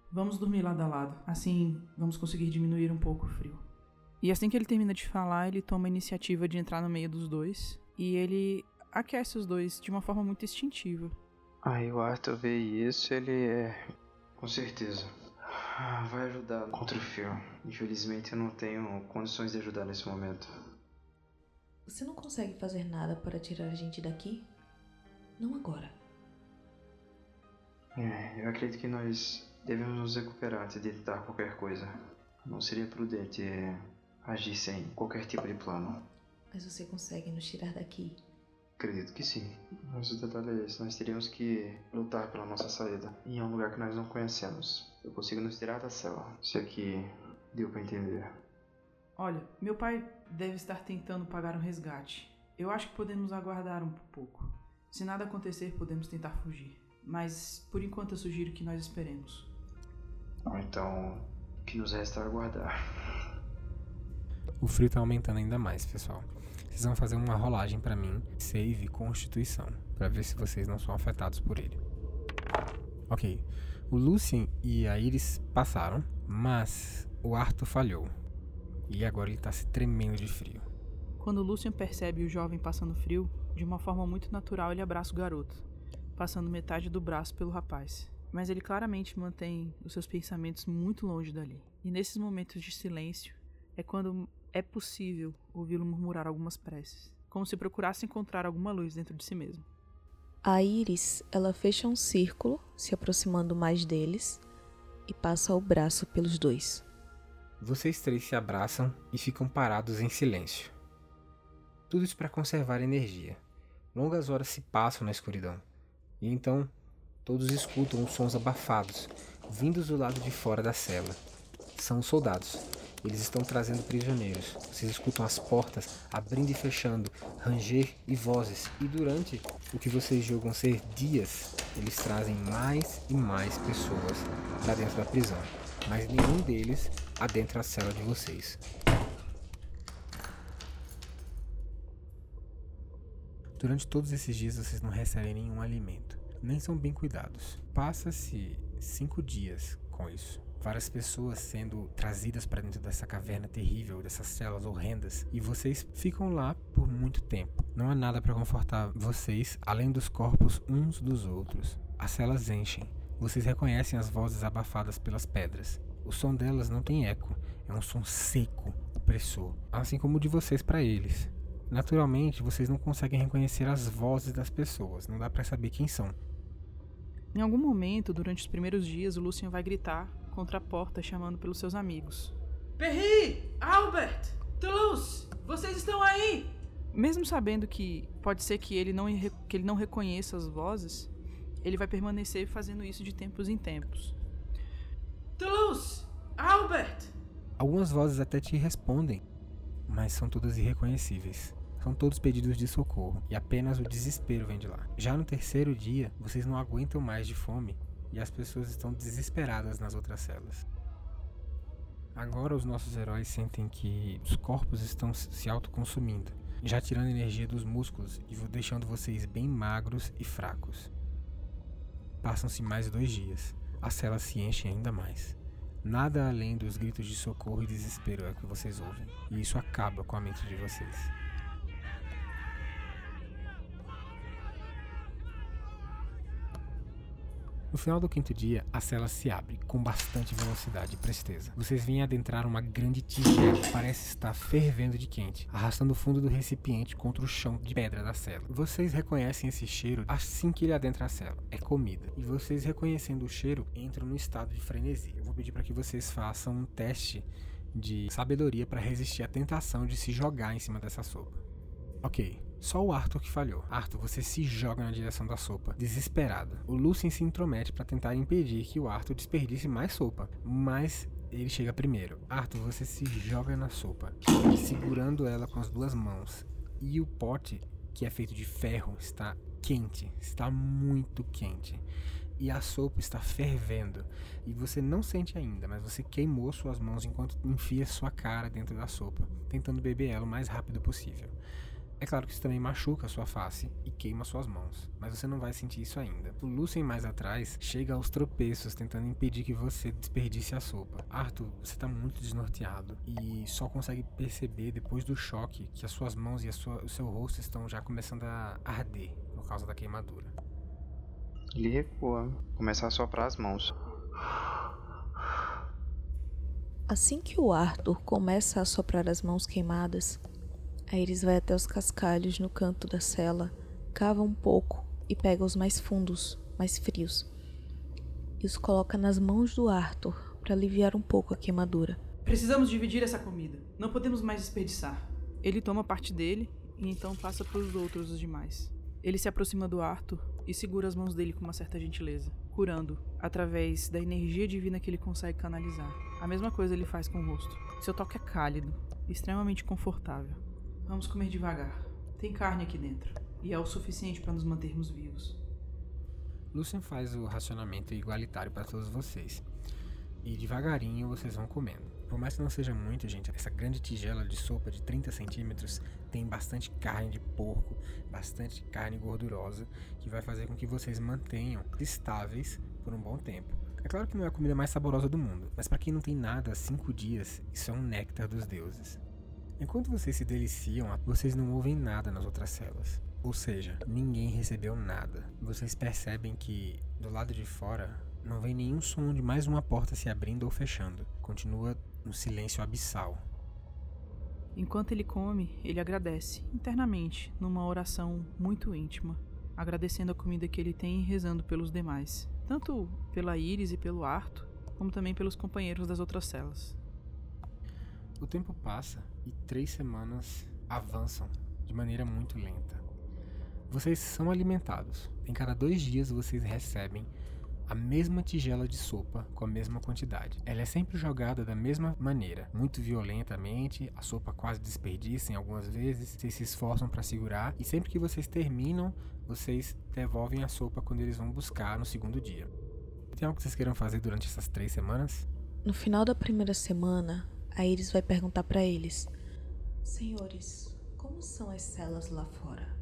Vamos dormir lado a lado, assim vamos conseguir diminuir um pouco o frio. E assim que ele termina de falar, ele toma a iniciativa de entrar no meio dos dois e ele aquece os dois de uma forma muito instintiva. Aí o Arthur vê isso, ele é. Com certeza. Vai ajudar contra o fio. Infelizmente eu não tenho condições de ajudar nesse momento. Você não consegue fazer nada para tirar a gente daqui? Não agora. É, eu acredito que nós devemos nos recuperar antes de tentar qualquer coisa. Não seria prudente é, agir sem qualquer tipo de plano. Mas você consegue nos tirar daqui? Acredito que sim. Mas o detalhe é esse: nós teríamos que lutar pela nossa saída. E é um lugar que nós não conhecemos. Eu consigo nos tirar da cela. Isso aqui deu para entender. Olha, meu pai deve estar tentando pagar um resgate. Eu acho que podemos aguardar um pouco. Se nada acontecer, podemos tentar fugir. Mas por enquanto eu sugiro que nós esperemos. Então, o que nos resta é aguardar. O frio tá aumentando ainda mais, pessoal. Vocês vão fazer uma rolagem para mim, save constituição, para ver se vocês não são afetados por ele. Ok. O Lucien e a Iris passaram, mas o Arthur falhou. E agora ele tá se tremendo de frio. Quando Lucien percebe o jovem passando frio, de uma forma muito natural ele abraça o garoto, passando metade do braço pelo rapaz. Mas ele claramente mantém os seus pensamentos muito longe dali. E nesses momentos de silêncio é quando é possível ouvi-lo murmurar algumas preces, como se procurasse encontrar alguma luz dentro de si mesmo. A Iris, ela fecha um círculo, se aproximando mais deles, e passa o braço pelos dois. Vocês três se abraçam e ficam parados em silêncio. Tudo isso para conservar energia. Longas horas se passam na escuridão. E então, todos escutam os sons abafados, vindos do lado de fora da cela. São os soldados, eles estão trazendo prisioneiros. Vocês escutam as portas abrindo e fechando, ranger e vozes. E durante o que vocês julgam ser dias, eles trazem mais e mais pessoas para dentro da prisão. Mas nenhum deles adentra a cela de vocês. Durante todos esses dias vocês não recebem nenhum alimento, nem são bem cuidados. Passa-se cinco dias com isso várias pessoas sendo trazidas para dentro dessa caverna terrível, dessas celas horrendas, e vocês ficam lá por muito tempo. Não há nada para confortar vocês além dos corpos uns dos outros. As celas enchem. Vocês reconhecem as vozes abafadas pelas pedras. O som delas não tem eco, é um som seco, opressor, assim como o de vocês para eles. Naturalmente, vocês não conseguem reconhecer as vozes das pessoas, não dá para saber quem são. Em algum momento, durante os primeiros dias, o Lucian vai gritar contra a porta chamando pelos seus amigos. Perry! Albert! Toulouse! Vocês estão aí? Mesmo sabendo que pode ser que ele não, que ele não reconheça as vozes, ele vai permanecer fazendo isso de tempos em tempos. Toulouse! Albert! Algumas vozes até te respondem, mas são todas irreconhecíveis. São todos pedidos de socorro e apenas o desespero vem de lá. Já no terceiro dia, vocês não aguentam mais de fome e as pessoas estão desesperadas nas outras celas. Agora os nossos heróis sentem que os corpos estão se autoconsumindo, já tirando energia dos músculos e deixando vocês bem magros e fracos. Passam-se mais dois dias. A cela se enche ainda mais. Nada além dos gritos de socorro e desespero é que vocês ouvem, e isso acaba com a mente de vocês. No final do quinto dia, a cela se abre com bastante velocidade e presteza. Vocês veem adentrar uma grande tigela que parece estar fervendo de quente, arrastando o fundo do recipiente contra o chão de pedra da cela. Vocês reconhecem esse cheiro assim que ele adentra a cela. É comida. E vocês reconhecendo o cheiro, entram no estado de frenesi. Eu vou pedir para que vocês façam um teste de sabedoria para resistir à tentação de se jogar em cima dessa sopa. Ok, só o Arthur que falhou. Arthur, você se joga na direção da sopa, desesperado. O Lucien se intromete para tentar impedir que o Arthur desperdice mais sopa, mas ele chega primeiro. Arthur, você se joga na sopa, segurando ela com as duas mãos. E o pote, que é feito de ferro, está quente, está muito quente. E a sopa está fervendo. E você não sente ainda, mas você queimou suas mãos enquanto enfia sua cara dentro da sopa, tentando beber ela o mais rápido possível. É claro que isso também machuca a sua face e queima suas mãos, mas você não vai sentir isso ainda. O Lucien mais atrás chega aos tropeços tentando impedir que você desperdice a sopa. Arthur, você está muito desnorteado e só consegue perceber depois do choque que as suas mãos e sua, o seu rosto estão já começando a arder por causa da queimadura. Ele recua, começa a soprar as mãos. Assim que o Arthur começa a soprar as mãos queimadas, a Iris vai até os cascalhos no canto da cela, cava um pouco e pega os mais fundos, mais frios, e os coloca nas mãos do Arthur para aliviar um pouco a queimadura. Precisamos dividir essa comida. Não podemos mais desperdiçar. Ele toma parte dele e então passa para os outros os demais. Ele se aproxima do Arthur e segura as mãos dele com uma certa gentileza, curando através da energia divina que ele consegue canalizar. A mesma coisa ele faz com o rosto. Seu toque é cálido, extremamente confortável. Vamos comer devagar. Tem carne aqui dentro. E é o suficiente para nos mantermos vivos. Lucien faz o racionamento igualitário para todos vocês. E devagarinho vocês vão comendo. Por mais que não seja muito, gente, essa grande tigela de sopa de 30 centímetros tem bastante carne de porco, bastante carne gordurosa, que vai fazer com que vocês mantenham estáveis por um bom tempo. É claro que não é a comida mais saborosa do mundo, mas para quem não tem nada há 5 dias, isso é um néctar dos deuses. Enquanto vocês se deliciam, vocês não ouvem nada nas outras celas. Ou seja, ninguém recebeu nada. Vocês percebem que do lado de fora não vem nenhum som de mais uma porta se abrindo ou fechando. Continua um silêncio abissal. Enquanto ele come, ele agradece, internamente, numa oração muito íntima, agradecendo a comida que ele tem e rezando pelos demais, tanto pela Iris e pelo Arto, como também pelos companheiros das outras celas. O tempo passa e três semanas avançam de maneira muito lenta. Vocês são alimentados. Em cada dois dias vocês recebem a mesma tigela de sopa com a mesma quantidade. Ela é sempre jogada da mesma maneira, muito violentamente, a sopa quase desperdiça em algumas vezes, vocês se esforçam para segurar e sempre que vocês terminam, vocês devolvem a sopa quando eles vão buscar no segundo dia. Tem algo que vocês queiram fazer durante essas três semanas? No final da primeira semana, a Iris vai perguntar para eles: Senhores, como são as celas lá fora?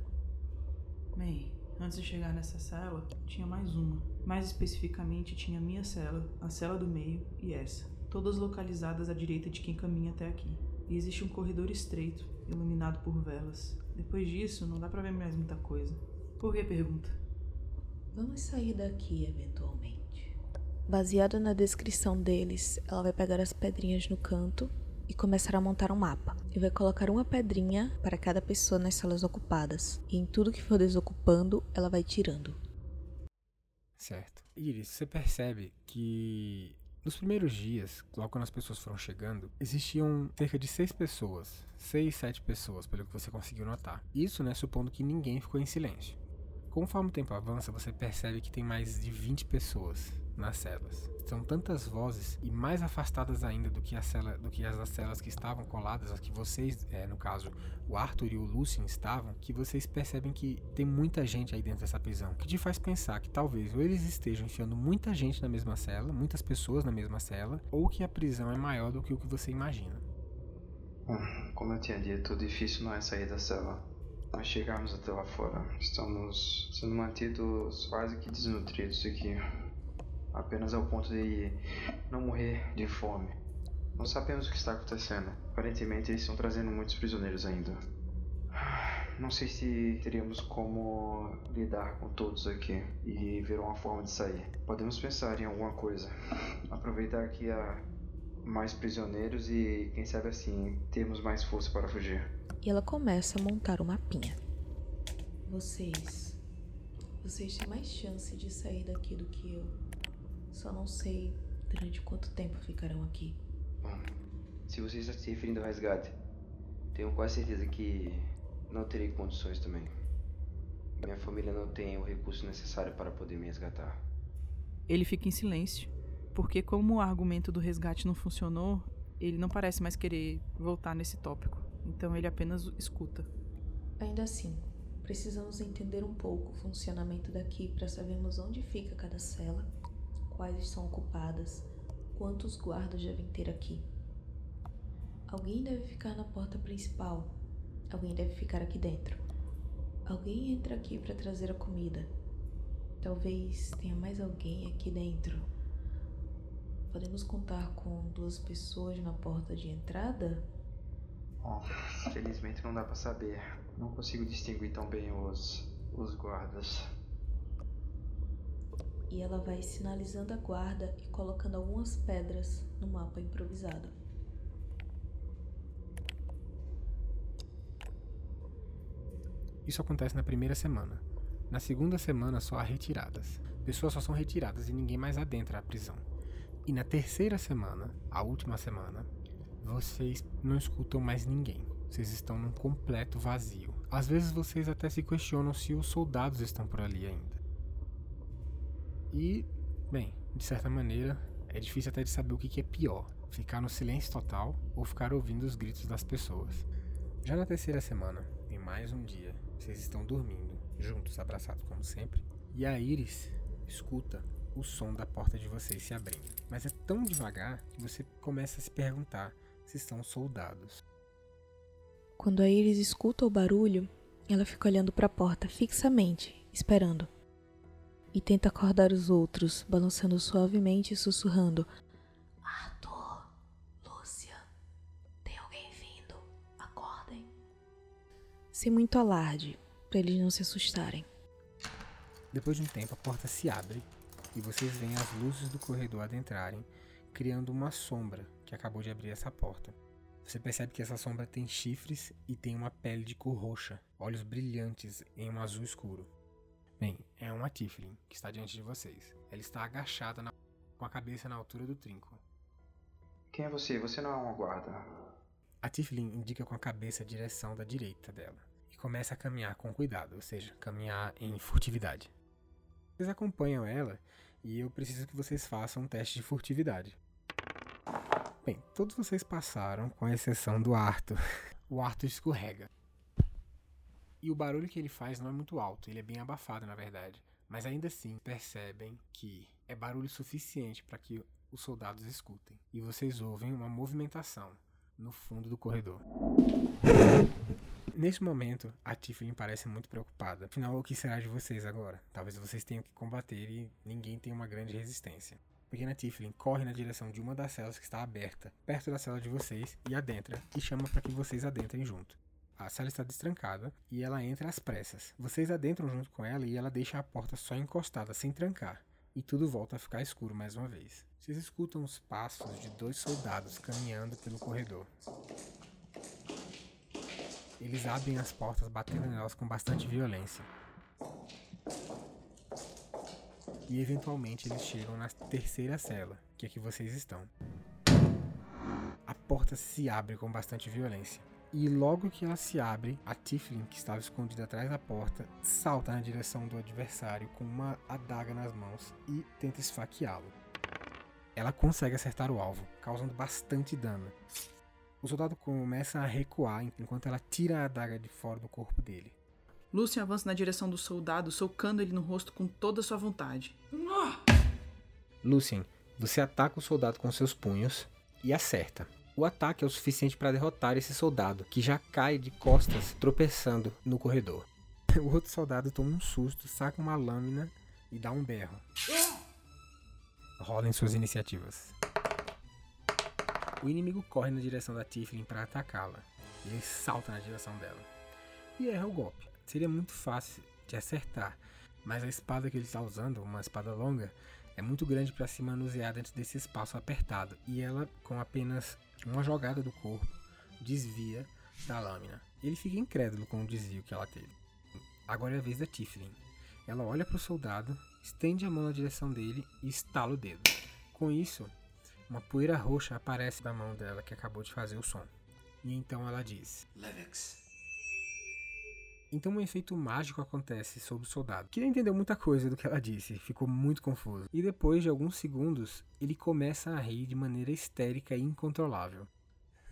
Bem, antes de chegar nessa cela, tinha mais uma. Mais especificamente, tinha minha cela, a cela do meio e essa, todas localizadas à direita de quem caminha até aqui. E existe um corredor estreito, iluminado por velas. Depois disso, não dá para ver mais muita coisa. Por que pergunta? Vamos sair daqui eventualmente. Baseada na descrição deles, ela vai pegar as pedrinhas no canto e começar a montar um mapa. E vai colocar uma pedrinha para cada pessoa nas salas ocupadas. E em tudo que for desocupando, ela vai tirando. Certo. Iris, você percebe que Nos primeiros dias, logo quando as pessoas foram chegando, existiam cerca de seis pessoas, seis, sete pessoas, pelo que você conseguiu notar. Isso, né, supondo que ninguém ficou em silêncio. Conforme o tempo avança, você percebe que tem mais de 20 pessoas nas celas. São tantas vozes e mais afastadas ainda do que, a cela, do que as das celas que estavam coladas, as que vocês, é, no caso, o Arthur e o Lucien estavam, que vocês percebem que tem muita gente aí dentro dessa prisão, que te faz pensar que talvez ou eles estejam enfiando muita gente na mesma cela, muitas pessoas na mesma cela, ou que a prisão é maior do que o que você imagina. Como eu tinha dito, difícil não é sair da cela. Nós chegamos até lá fora. Estamos sendo mantidos quase que desnutridos aqui apenas ao ponto de não morrer de fome. Não sabemos o que está acontecendo. Aparentemente eles estão trazendo muitos prisioneiros ainda. Não sei se teríamos como lidar com todos aqui e ver uma forma de sair. Podemos pensar em alguma coisa. Aproveitar que há mais prisioneiros e, quem sabe assim, termos mais força para fugir. E ela começa a montar o mapinha. Vocês. Vocês têm mais chance de sair daqui do que eu. Só não sei durante quanto tempo ficarão aqui. Bom, se você está se referindo ao resgate, tenho quase certeza que não terei condições também. Minha família não tem o recurso necessário para poder me resgatar. Ele fica em silêncio, porque como o argumento do resgate não funcionou, ele não parece mais querer voltar nesse tópico. Então ele apenas escuta. Ainda assim, precisamos entender um pouco o funcionamento daqui para sabermos onde fica cada cela quais estão ocupadas, quantos guardas devem ter aqui. Alguém deve ficar na porta principal, alguém deve ficar aqui dentro. Alguém entra aqui para trazer a comida. Talvez tenha mais alguém aqui dentro. Podemos contar com duas pessoas na porta de entrada? Bom, felizmente não dá para saber. Não consigo distinguir tão bem os, os guardas e ela vai sinalizando a guarda e colocando algumas pedras no mapa improvisado. Isso acontece na primeira semana. Na segunda semana só há retiradas. Pessoas só são retiradas e ninguém mais adentra a prisão. E na terceira semana, a última semana, vocês não escutam mais ninguém. Vocês estão num completo vazio. Às vezes vocês até se questionam se os soldados estão por ali ainda. E, bem, de certa maneira, é difícil até de saber o que é pior: ficar no silêncio total ou ficar ouvindo os gritos das pessoas. Já na terceira semana, em mais um dia, vocês estão dormindo, juntos, abraçados como sempre, e a Iris escuta o som da porta de vocês se abrindo. Mas é tão devagar que você começa a se perguntar se estão soldados. Quando a Iris escuta o barulho, ela fica olhando para a porta fixamente, esperando e tenta acordar os outros, balançando suavemente e sussurrando: Arthur, Lúcia, tem alguém vindo, acordem. Sem muito alarde, para eles não se assustarem. Depois de um tempo, a porta se abre e vocês veem as luzes do corredor adentrarem, criando uma sombra que acabou de abrir essa porta. Você percebe que essa sombra tem chifres e tem uma pele de cor roxa, olhos brilhantes em um azul escuro. Bem, é uma Tiflin que está diante de vocês. Ela está agachada na... com a cabeça na altura do trinco. Quem é você? Você não é uma guarda. A Tiflin indica com a cabeça a direção da direita dela e começa a caminhar com cuidado, ou seja, caminhar em furtividade. Vocês acompanham ela e eu preciso que vocês façam um teste de furtividade. Bem, todos vocês passaram, com exceção do Arthur. <laughs> O Arthur escorrega. E o barulho que ele faz não é muito alto, ele é bem abafado, na verdade. Mas ainda assim, percebem que é barulho suficiente para que os soldados escutem. E vocês ouvem uma movimentação no fundo do corredor. Neste momento, a Tiffany parece muito preocupada. Afinal, o que será de vocês agora? Talvez vocês tenham que combater e ninguém tenha uma grande resistência. A pequena Tiffany corre na direção de uma das celas que está aberta, perto da cela de vocês, e adentra, e chama para que vocês adentrem junto. A sala está destrancada e ela entra às pressas. Vocês adentram junto com ela e ela deixa a porta só encostada, sem trancar. E tudo volta a ficar escuro mais uma vez. Vocês escutam os passos de dois soldados caminhando pelo corredor. Eles abrem as portas, batendo nelas com bastante violência. E eventualmente eles chegam na terceira cela, que é que vocês estão. A porta se abre com bastante violência. E logo que ela se abre, a Tiflin, que estava escondida atrás da porta, salta na direção do adversário com uma adaga nas mãos e tenta esfaqueá-lo. Ela consegue acertar o alvo, causando bastante dano. O soldado começa a recuar enquanto ela tira a adaga de fora do corpo dele. Lucian avança na direção do soldado, socando ele no rosto com toda a sua vontade. Lucien, você ataca o soldado com seus punhos e acerta. O ataque é o suficiente para derrotar esse soldado, que já cai de costas, tropeçando no corredor. <laughs> O outro soldado toma um susto, saca uma lâmina e dá um berro. Rolem suas iniciativas. O inimigo corre na direção da Tiflin para atacá-la. Ele salta na direção dela. E erra o golpe. Seria muito fácil de acertar, mas a espada que ele está usando, uma espada longa, é muito grande para se manusear dentro desse espaço apertado. E ela, com apenas uma jogada do corpo, desvia da lâmina. Ele fica incrédulo com o desvio que ela teve. Agora é a vez da Tiflin. Ela olha para o soldado, estende a mão na direção dele e estala o dedo. Com isso, uma poeira roxa aparece da mão dela que acabou de fazer o som. E então ela diz: Levex. Então um efeito mágico acontece sobre o soldado, que não entendeu muita coisa do que ela disse, ficou muito confuso. E depois de alguns segundos, ele começa a rir de maneira histérica e incontrolável.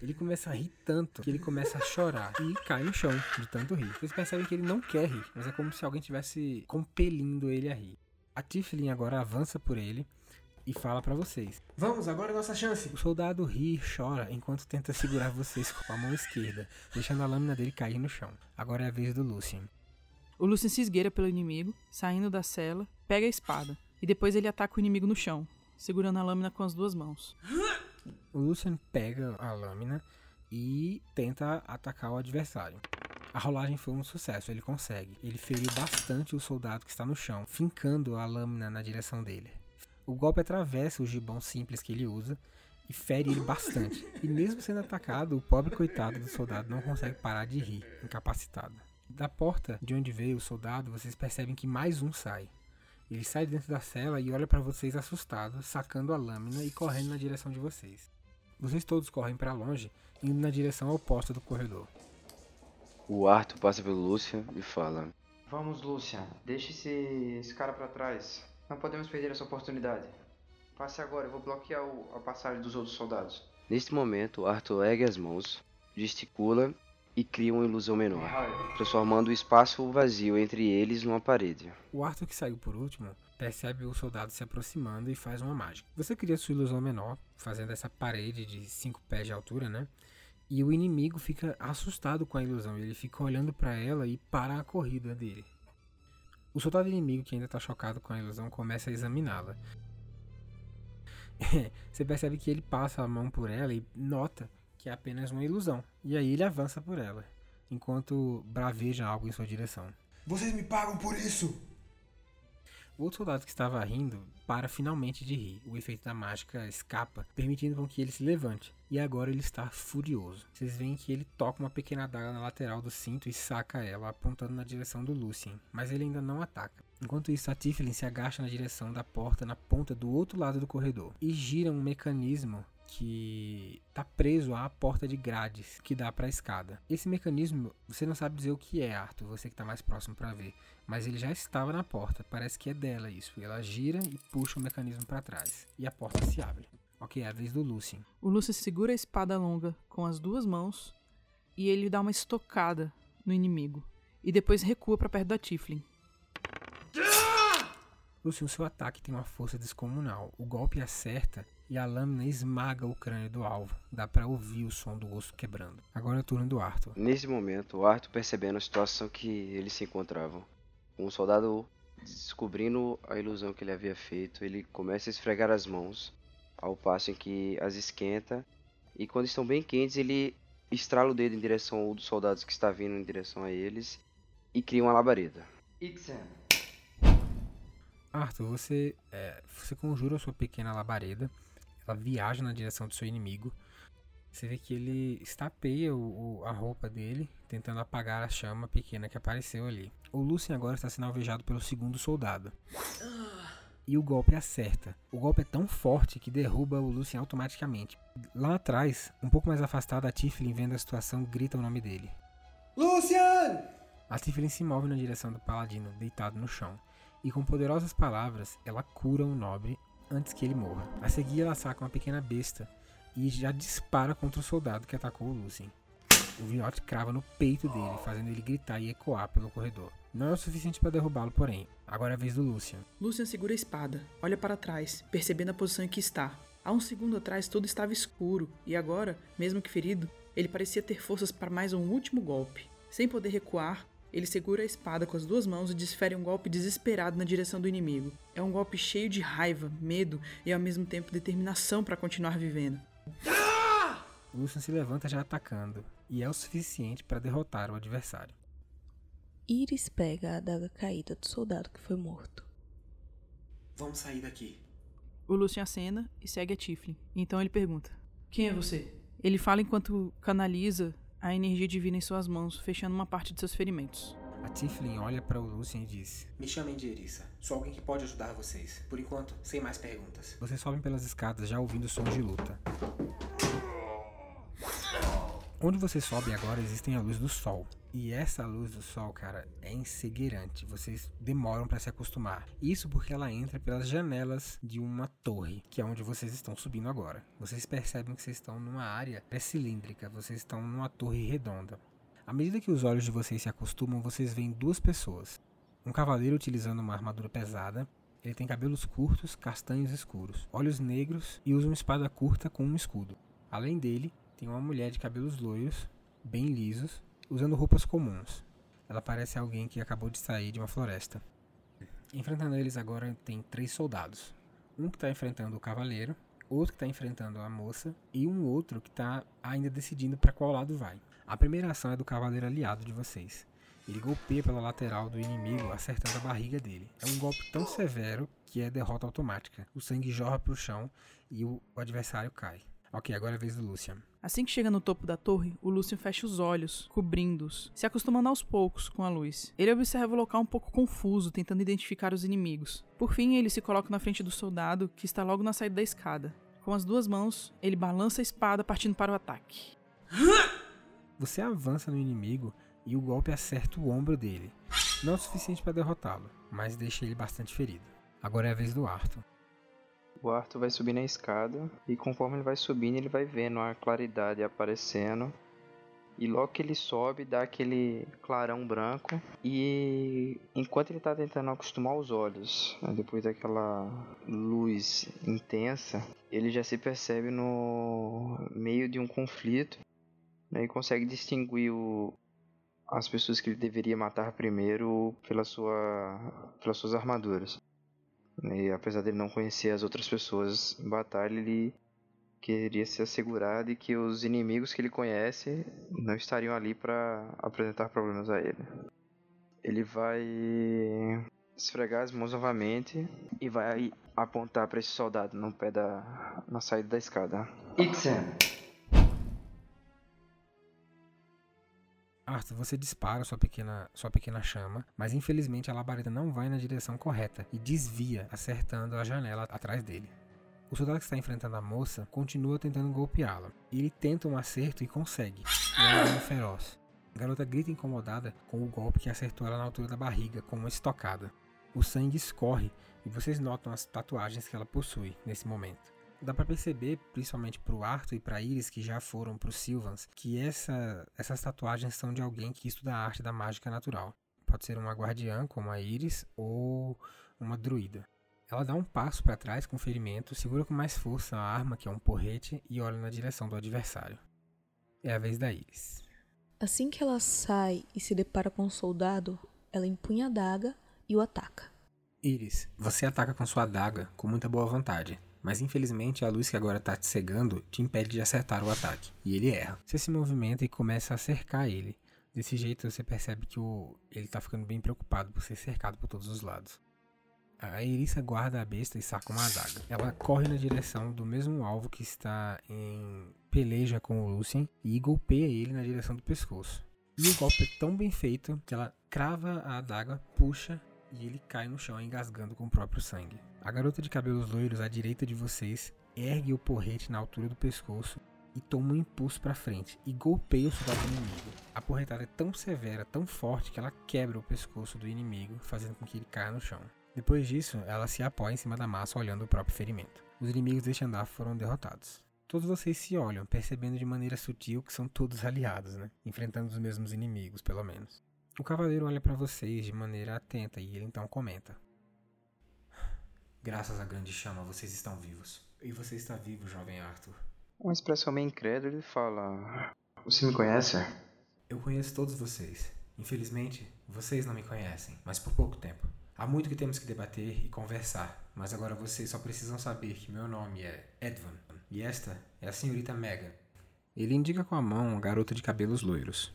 Ele começa a rir tanto que ele começa a chorar e cai no chão de tanto rir. Vocês percebem que ele não quer rir, mas é como se alguém estivesse compelindo ele a rir. A Tiflin agora avança por ele e fala para vocês. Vamos, agora é nossa chance. O soldado ri e chora enquanto tenta segurar <laughs> vocês com a mão esquerda, deixando a lâmina dele cair no chão. Agora é a vez do Lucien. O Lucian se esgueira pelo inimigo, saindo da cela, pega a espada e depois ele ataca o inimigo no chão, segurando a lâmina com as duas mãos. O Lucian pega a lâmina e tenta atacar o adversário. A rolagem foi um sucesso, ele consegue. Ele feriu bastante o soldado que está no chão, fincando a lâmina na direção dele. O golpe atravessa o gibão simples que ele usa e fere ele bastante. E mesmo sendo atacado, o pobre coitado do soldado não consegue parar de rir, incapacitado. Da porta de onde veio o soldado, vocês percebem que mais um sai. Ele sai de dentro da cela e olha para vocês assustado, sacando a lâmina e correndo na direção de vocês. Vocês todos correm para longe, indo na direção oposta do corredor. O Arthur passa pelo Lucian e fala: Vamos, Lucian. Deixe esse, esse cara pra trás. Não podemos perder essa oportunidade. Passe agora, eu vou bloquear o- a passagem dos outros soldados. Neste momento, Arthur ergue as mãos, gesticula e cria uma ilusão menor, transformando o espaço vazio entre eles numa parede. O Arthur que saiu por último percebe o soldado se aproximando e faz uma mágica. Você cria sua ilusão menor, fazendo essa parede de 5 pés de altura, né? E o inimigo fica assustado com a ilusão. Ele fica olhando para ela e para a corrida dele. O soldado inimigo que ainda está chocado com a ilusão começa a examiná-la. <laughs> Você percebe que ele passa a mão por ela e nota que é apenas uma ilusão. E aí ele avança por ela, enquanto braveja algo em sua direção. Vocês me pagam por isso. O outro soldado que estava rindo para finalmente de rir. O efeito da mágica escapa, permitindo com que ele se levante. E agora ele está furioso. Vocês veem que ele toca uma pequena adaga na lateral do cinto e saca ela, apontando na direção do Lucien. Mas ele ainda não ataca. Enquanto isso, a Tiflin se agacha na direção da porta na ponta do outro lado do corredor. E gira um mecanismo que está preso à porta de grades que dá para a escada. Esse mecanismo, você não sabe dizer o que é, Arthur, você que está mais próximo para ver, mas ele já estava na porta, parece que é dela isso. Ela gira e puxa o mecanismo para trás e a porta se abre. Ok, é a vez do Lucien. O Lucian segura a espada longa com as duas mãos e ele dá uma estocada no inimigo e depois recua para perto da Tiflin. Lucien, o seu ataque tem uma força descomunal. O golpe acerta e a lâmina esmaga o crânio do alvo. Dá para ouvir o som do osso quebrando. Agora é o turno do Arthur. Nesse momento, o Arthur percebendo a situação que eles se encontravam, um soldado descobrindo a ilusão que ele havia feito, ele começa a esfregar as mãos, ao passo em que as esquenta, e quando estão bem quentes, ele estrala o dedo em direção ao dos soldados que está vindo em direção a eles e cria uma labareda. Ixen, Arthur, você, é, você conjura a sua pequena labareda. Ela viaja na direção do seu inimigo. Você vê que ele estapeia o, o- a roupa dele, tentando apagar a chama pequena que apareceu ali. O Lucien agora está sendo alvejado pelo segundo soldado. e o golpe acerta. O golpe é tão forte que derruba o Lucien automaticamente. Lá atrás, um pouco mais afastado, a Tiflin vendo a situação grita o nome dele. Lucian! A Tiflin se move na direção do paladino, deitado no chão, e com poderosas palavras, ela cura o nobre antes que ele morra. A seguir, ela saca uma pequena besta e já dispara contra o soldado que atacou o Lucien. O viote crava no peito dele, fazendo ele gritar e ecoar pelo corredor. Não é o suficiente para derrubá-lo, porém. Agora é a vez do Lucian. Lucian segura a espada, olha para trás, percebendo a posição em que está. Há um segundo atrás tudo estava escuro, e agora, mesmo que ferido, ele parecia ter forças para mais um último golpe. Sem poder recuar, ele segura a espada com as duas mãos e desfere um golpe desesperado na direção do inimigo. É um golpe cheio de raiva, medo e ao mesmo tempo determinação para continuar vivendo. Lucian se levanta já atacando, e é o suficiente para derrotar o adversário. Iris pega a adaga caída do soldado que foi morto. Vamos sair daqui. O Lucian acena e segue a Tiflin. Então ele pergunta: Quem é você? Ele fala enquanto canaliza a energia divina em suas mãos, fechando uma parte de seus ferimentos. A Tiflin olha para o Lucian e diz: Me chamem de Erissa. Sou alguém que pode ajudar vocês. Por enquanto, sem mais perguntas. Vocês sobem pelas escadas já ouvindo sons de luta. Onde você sobe agora existem a luz do sol. E essa luz do sol, cara, é ensegueirante. Vocês demoram para se acostumar. Isso porque ela entra pelas janelas de uma torre, que é onde vocês estão subindo agora. Vocês percebem que vocês estão numa área cilíndrica, vocês estão numa torre redonda. À medida que os olhos de vocês se acostumam, vocês veem duas pessoas. Um cavaleiro utilizando uma armadura pesada. Ele tem cabelos curtos, castanhos escuros, olhos negros e usa uma espada curta com um escudo. Além dele, tem uma mulher de cabelos loiros, bem lisos, usando roupas comuns. Ela parece alguém que acabou de sair de uma floresta. Enfrentando eles agora tem três soldados. Um que está enfrentando o cavaleiro, outro que está enfrentando a moça e um outro que está ainda decidindo para qual lado vai. A primeira ação é do cavaleiro aliado de vocês. Ele golpeia pela lateral do inimigo, acertando a barriga dele. É um golpe tão severo que é derrota automática. O sangue jorra para o chão e o adversário cai. Ok, agora é a vez do Lucian. Assim que chega no topo da torre, o Lucian fecha os olhos, cobrindo-os, se acostumando aos poucos com a luz. Ele observa o local um pouco confuso, tentando identificar os inimigos. Por fim, ele se coloca na frente do soldado, que está logo na saída da escada. Com as duas mãos, ele balança a espada partindo para o ataque. <laughs> Você avança no inimigo e o golpe acerta o ombro dele. Não o suficiente para derrotá-lo, mas deixa ele bastante ferido. Agora é a vez do Arthur. O Arthur vai subir na escada e conforme ele vai subindo, ele vai vendo a claridade aparecendo. E logo que ele sobe, dá aquele clarão branco. E enquanto ele está tentando acostumar os olhos, né, depois daquela luz intensa, ele já se percebe no meio de um conflito né, e consegue distinguir o, as pessoas que ele deveria matar primeiro pela sua, pelas suas armaduras. E apesar dele não conhecer as outras pessoas em batalha, ele queria se assegurar de que os inimigos que ele conhece não estariam ali para apresentar problemas a ele. Ele vai esfregar as mãos novamente e vai apontar para esse soldado no pé da na saída da escada. Arthur, você dispara sua pequena, sua pequena chama, mas infelizmente a labareda não vai na direção correta e desvia, acertando a janela atrás dele. O soldado que está enfrentando a moça continua tentando golpeá-la. Ele tenta um acerto e consegue. É feroz. A garota grita incomodada com o golpe que acertou ela na altura da barriga com uma estocada. O sangue escorre e vocês notam as tatuagens que ela possui nesse momento dá para perceber, principalmente pro Arthur e pra Iris, que já foram pro Sylvans, que essa, essas tatuagens são de alguém que estuda a arte da mágica natural. Pode ser uma guardiã, como a Iris, ou uma druida. Ela dá um passo para trás com o ferimento, segura com mais força a arma, que é um porrete, e olha na direção do adversário. É a vez da Iris. Assim que ela sai e se depara com o soldado, ela empunha a daga e o ataca. Iris, você ataca com sua adaga com muita boa vontade mas infelizmente a luz que agora está te cegando te impede de acertar o ataque, e ele erra. Você se movimenta e começa a cercar ele. Desse jeito você percebe que o... ele está ficando bem preocupado por ser cercado por todos os lados. A Erissa guarda a besta e saca uma adaga. Ela corre na direção do mesmo alvo que está em peleja com o Lucien e golpeia ele na direção do pescoço. E o golpe é tão bem feito que ela crava a adaga, puxa e ele cai no chão engasgando com o próprio sangue. A garota de cabelos loiros à direita de vocês ergue o porrete na altura do pescoço e toma um impulso para frente e golpeia o soldado inimigo. A porretada é tão severa, tão forte que ela quebra o pescoço do inimigo, fazendo com que ele caia no chão. Depois disso, ela se apoia em cima da massa olhando o próprio ferimento. Os inimigos deste andar foram derrotados. Todos vocês se olham, percebendo de maneira sutil que são todos aliados, né? Enfrentando os mesmos inimigos, pelo menos. O cavaleiro olha para vocês de maneira atenta e ele então comenta: Graças à grande chama, vocês estão vivos. E você está vivo, jovem Arthur. Uma expressão meio incrédula, ele fala: Você me conhece? Eu conheço todos vocês. Infelizmente, vocês não me conhecem, mas por pouco tempo. Há muito que temos que debater e conversar, mas agora vocês só precisam saber que meu nome é Edvan e esta é a senhorita Megan. Ele indica com a mão uma garota de cabelos loiros.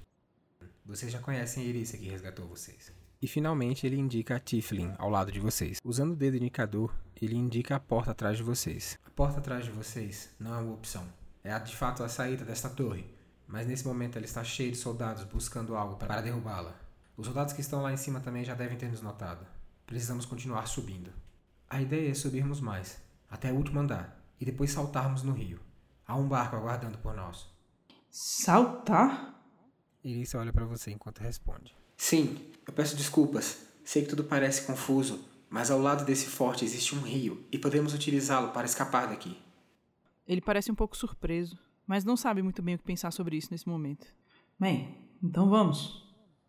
Vocês já conhecem a Erissa que resgatou vocês. E finalmente ele indica a Tiflin ao lado de vocês. Usando o dedo indicador, ele indica a porta atrás de vocês. A porta atrás de vocês não é uma opção. É de fato a saída desta torre, mas nesse momento ela está cheia de soldados buscando algo para derrubá-la. Os soldados que estão lá em cima também já devem ter nos notado. Precisamos continuar subindo. A ideia é subirmos mais, até o último andar, e depois saltarmos no rio. Há um barco aguardando por nós. Saltar? Irissa olha para você enquanto responde. Sim, eu peço desculpas. Sei que tudo parece confuso, mas ao lado desse forte existe um rio e podemos utilizá-lo para escapar daqui. Ele parece um pouco surpreso, mas não sabe muito bem o que pensar sobre isso nesse momento. Bem, então vamos.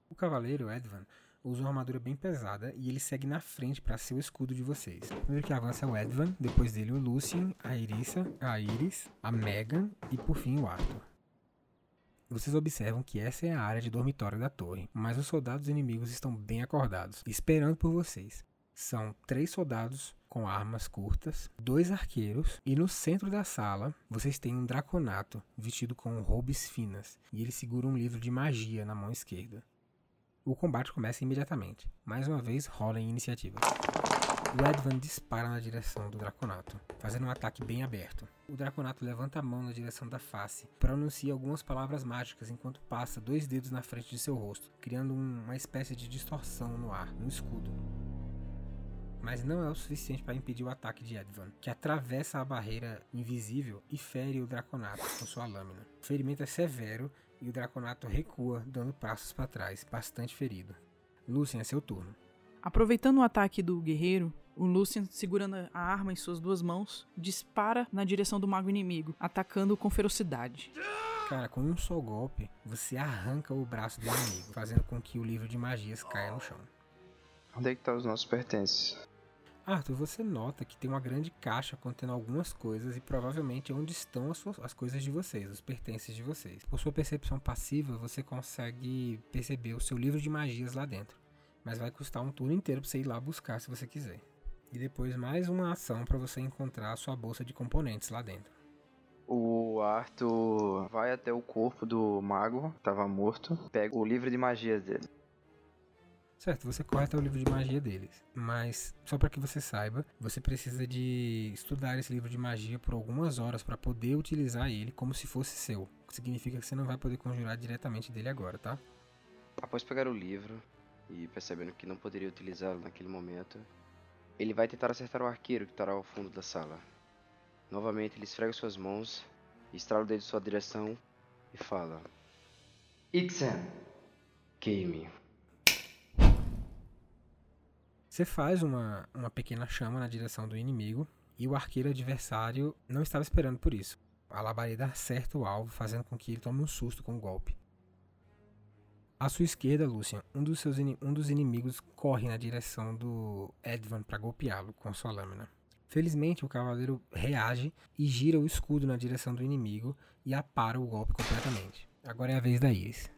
O cavaleiro Edvan usa uma armadura bem pesada e ele segue na frente para ser o escudo de vocês. Primeiro que avança é o Edvan, depois dele o Lucien, a Irissa, a Iris, a Megan e por fim o Arthur. Vocês observam que essa é a área de dormitório da torre, mas os soldados inimigos estão bem acordados, esperando por vocês. São três soldados com armas curtas, dois arqueiros, e no centro da sala vocês têm um draconato vestido com roubes finas, e ele segura um livro de magia na mão esquerda. O combate começa imediatamente. Mais uma vez, rola em iniciativa. O Edvan dispara na direção do Draconato, fazendo um ataque bem aberto. O Draconato levanta a mão na direção da face, pronuncia algumas palavras mágicas enquanto passa dois dedos na frente de seu rosto, criando uma espécie de distorção no ar, no escudo. Mas não é o suficiente para impedir o ataque de Edvan, que atravessa a barreira invisível e fere o Draconato com sua lâmina. O ferimento é severo e o Draconato recua, dando passos para trás, bastante ferido. Lucien, é seu turno. Aproveitando o ataque do guerreiro, o Lucien, segurando a arma em suas duas mãos, dispara na direção do mago inimigo, atacando-o com ferocidade. Cara, com um só golpe, você arranca o braço do inimigo, fazendo com que o livro de magias caia no chão. Onde é que estão tá os nossos pertences? Arthur, você nota que tem uma grande caixa contendo algumas coisas e provavelmente é onde estão as, suas, as coisas de vocês, os pertences de vocês. Por sua percepção passiva, você consegue perceber o seu livro de magias lá dentro. Mas vai custar um turno inteiro para você ir lá buscar se você quiser. E depois mais uma ação para você encontrar a sua bolsa de componentes lá dentro. O Arthur vai até o corpo do mago, estava morto, pega o livro de magias dele. Certo, você corre até o livro de magia deles, mas só para que você saiba, você precisa de estudar esse livro de magia por algumas horas para poder utilizar ele como se fosse seu. O que significa que você não vai poder conjurar diretamente dele agora, tá? Após pegar o livro e percebendo que não poderia utilizá-lo naquele momento, ele vai tentar acertar o arqueiro que estará ao fundo da sala. Novamente, ele esfrega suas mãos, estrala o dedo em sua direção e fala: Ixen, queime. Você faz uma, uma pequena chama na direção do inimigo e o arqueiro adversário não estava esperando por isso. A labareda acerta o alvo, fazendo com que ele tome um susto com o golpe. À sua esquerda, Lucian, um dos, seus um dos inimigos corre na direção do Edvan para golpeá-lo com sua lâmina. Felizmente, o cavaleiro reage e gira o escudo na direção do inimigo e apara o golpe completamente. Agora é a vez da Iris.